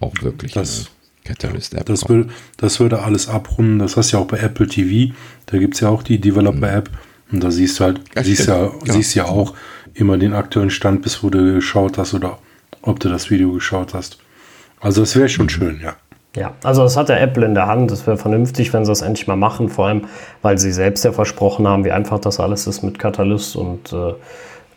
auch wirklich
das, Catalyst-App das, würde, das würde alles abrunden. Das hast du ja auch bei Apple TV. Da gibt es ja auch die Developer-App. Und da siehst du halt, ja, siehst, ja, genau. siehst ja auch immer den aktuellen Stand, bis wo du geschaut hast oder ob du das Video geschaut hast. Also es wäre schon mhm. schön, ja.
Ja, also das hat der Apple in der Hand. Es wäre vernünftig, wenn sie das endlich mal machen, vor allem, weil sie selbst ja versprochen haben, wie einfach das alles ist mit Catalyst und äh,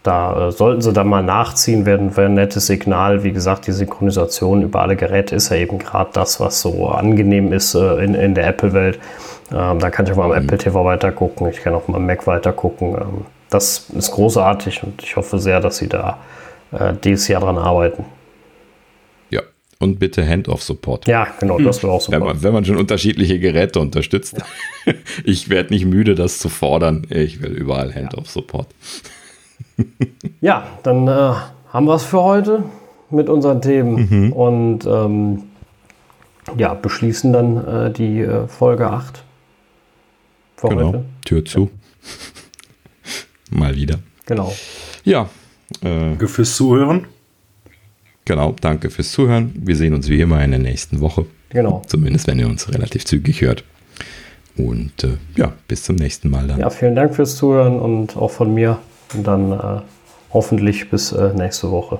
da äh, sollten sie dann mal nachziehen, wäre wär ein nettes Signal. Wie gesagt, die Synchronisation über alle Geräte ist ja eben gerade das, was so angenehm ist äh, in, in der Apple-Welt. Ähm, da kann ich auch mal am mhm. Apple TV weiter gucken, ich kann auch mal am Mac weiter gucken. Ähm, das ist großartig und ich hoffe sehr, dass sie da äh, dieses Jahr dran arbeiten
und bitte Hand-off-Support.
Ja, genau, das wäre auch
super. Wenn man, wenn man schon unterschiedliche Geräte unterstützt. Ja. Ich werde nicht müde, das zu fordern. Ich will überall Hand-off-Support.
Ja, dann äh, haben wir es für heute mit unseren Themen mhm. und ähm, ja, beschließen dann äh, die äh, Folge 8
für genau. heute. Tür zu. Ja. Mal wieder.
Genau.
Ja.
Äh, fürs Zuhören.
Genau, danke fürs Zuhören. Wir sehen uns wie immer in der nächsten Woche.
Genau.
Zumindest, wenn ihr uns relativ zügig hört. Und äh, ja, bis zum nächsten Mal dann.
Ja, vielen Dank fürs Zuhören und auch von mir. Und dann äh, hoffentlich bis äh, nächste Woche.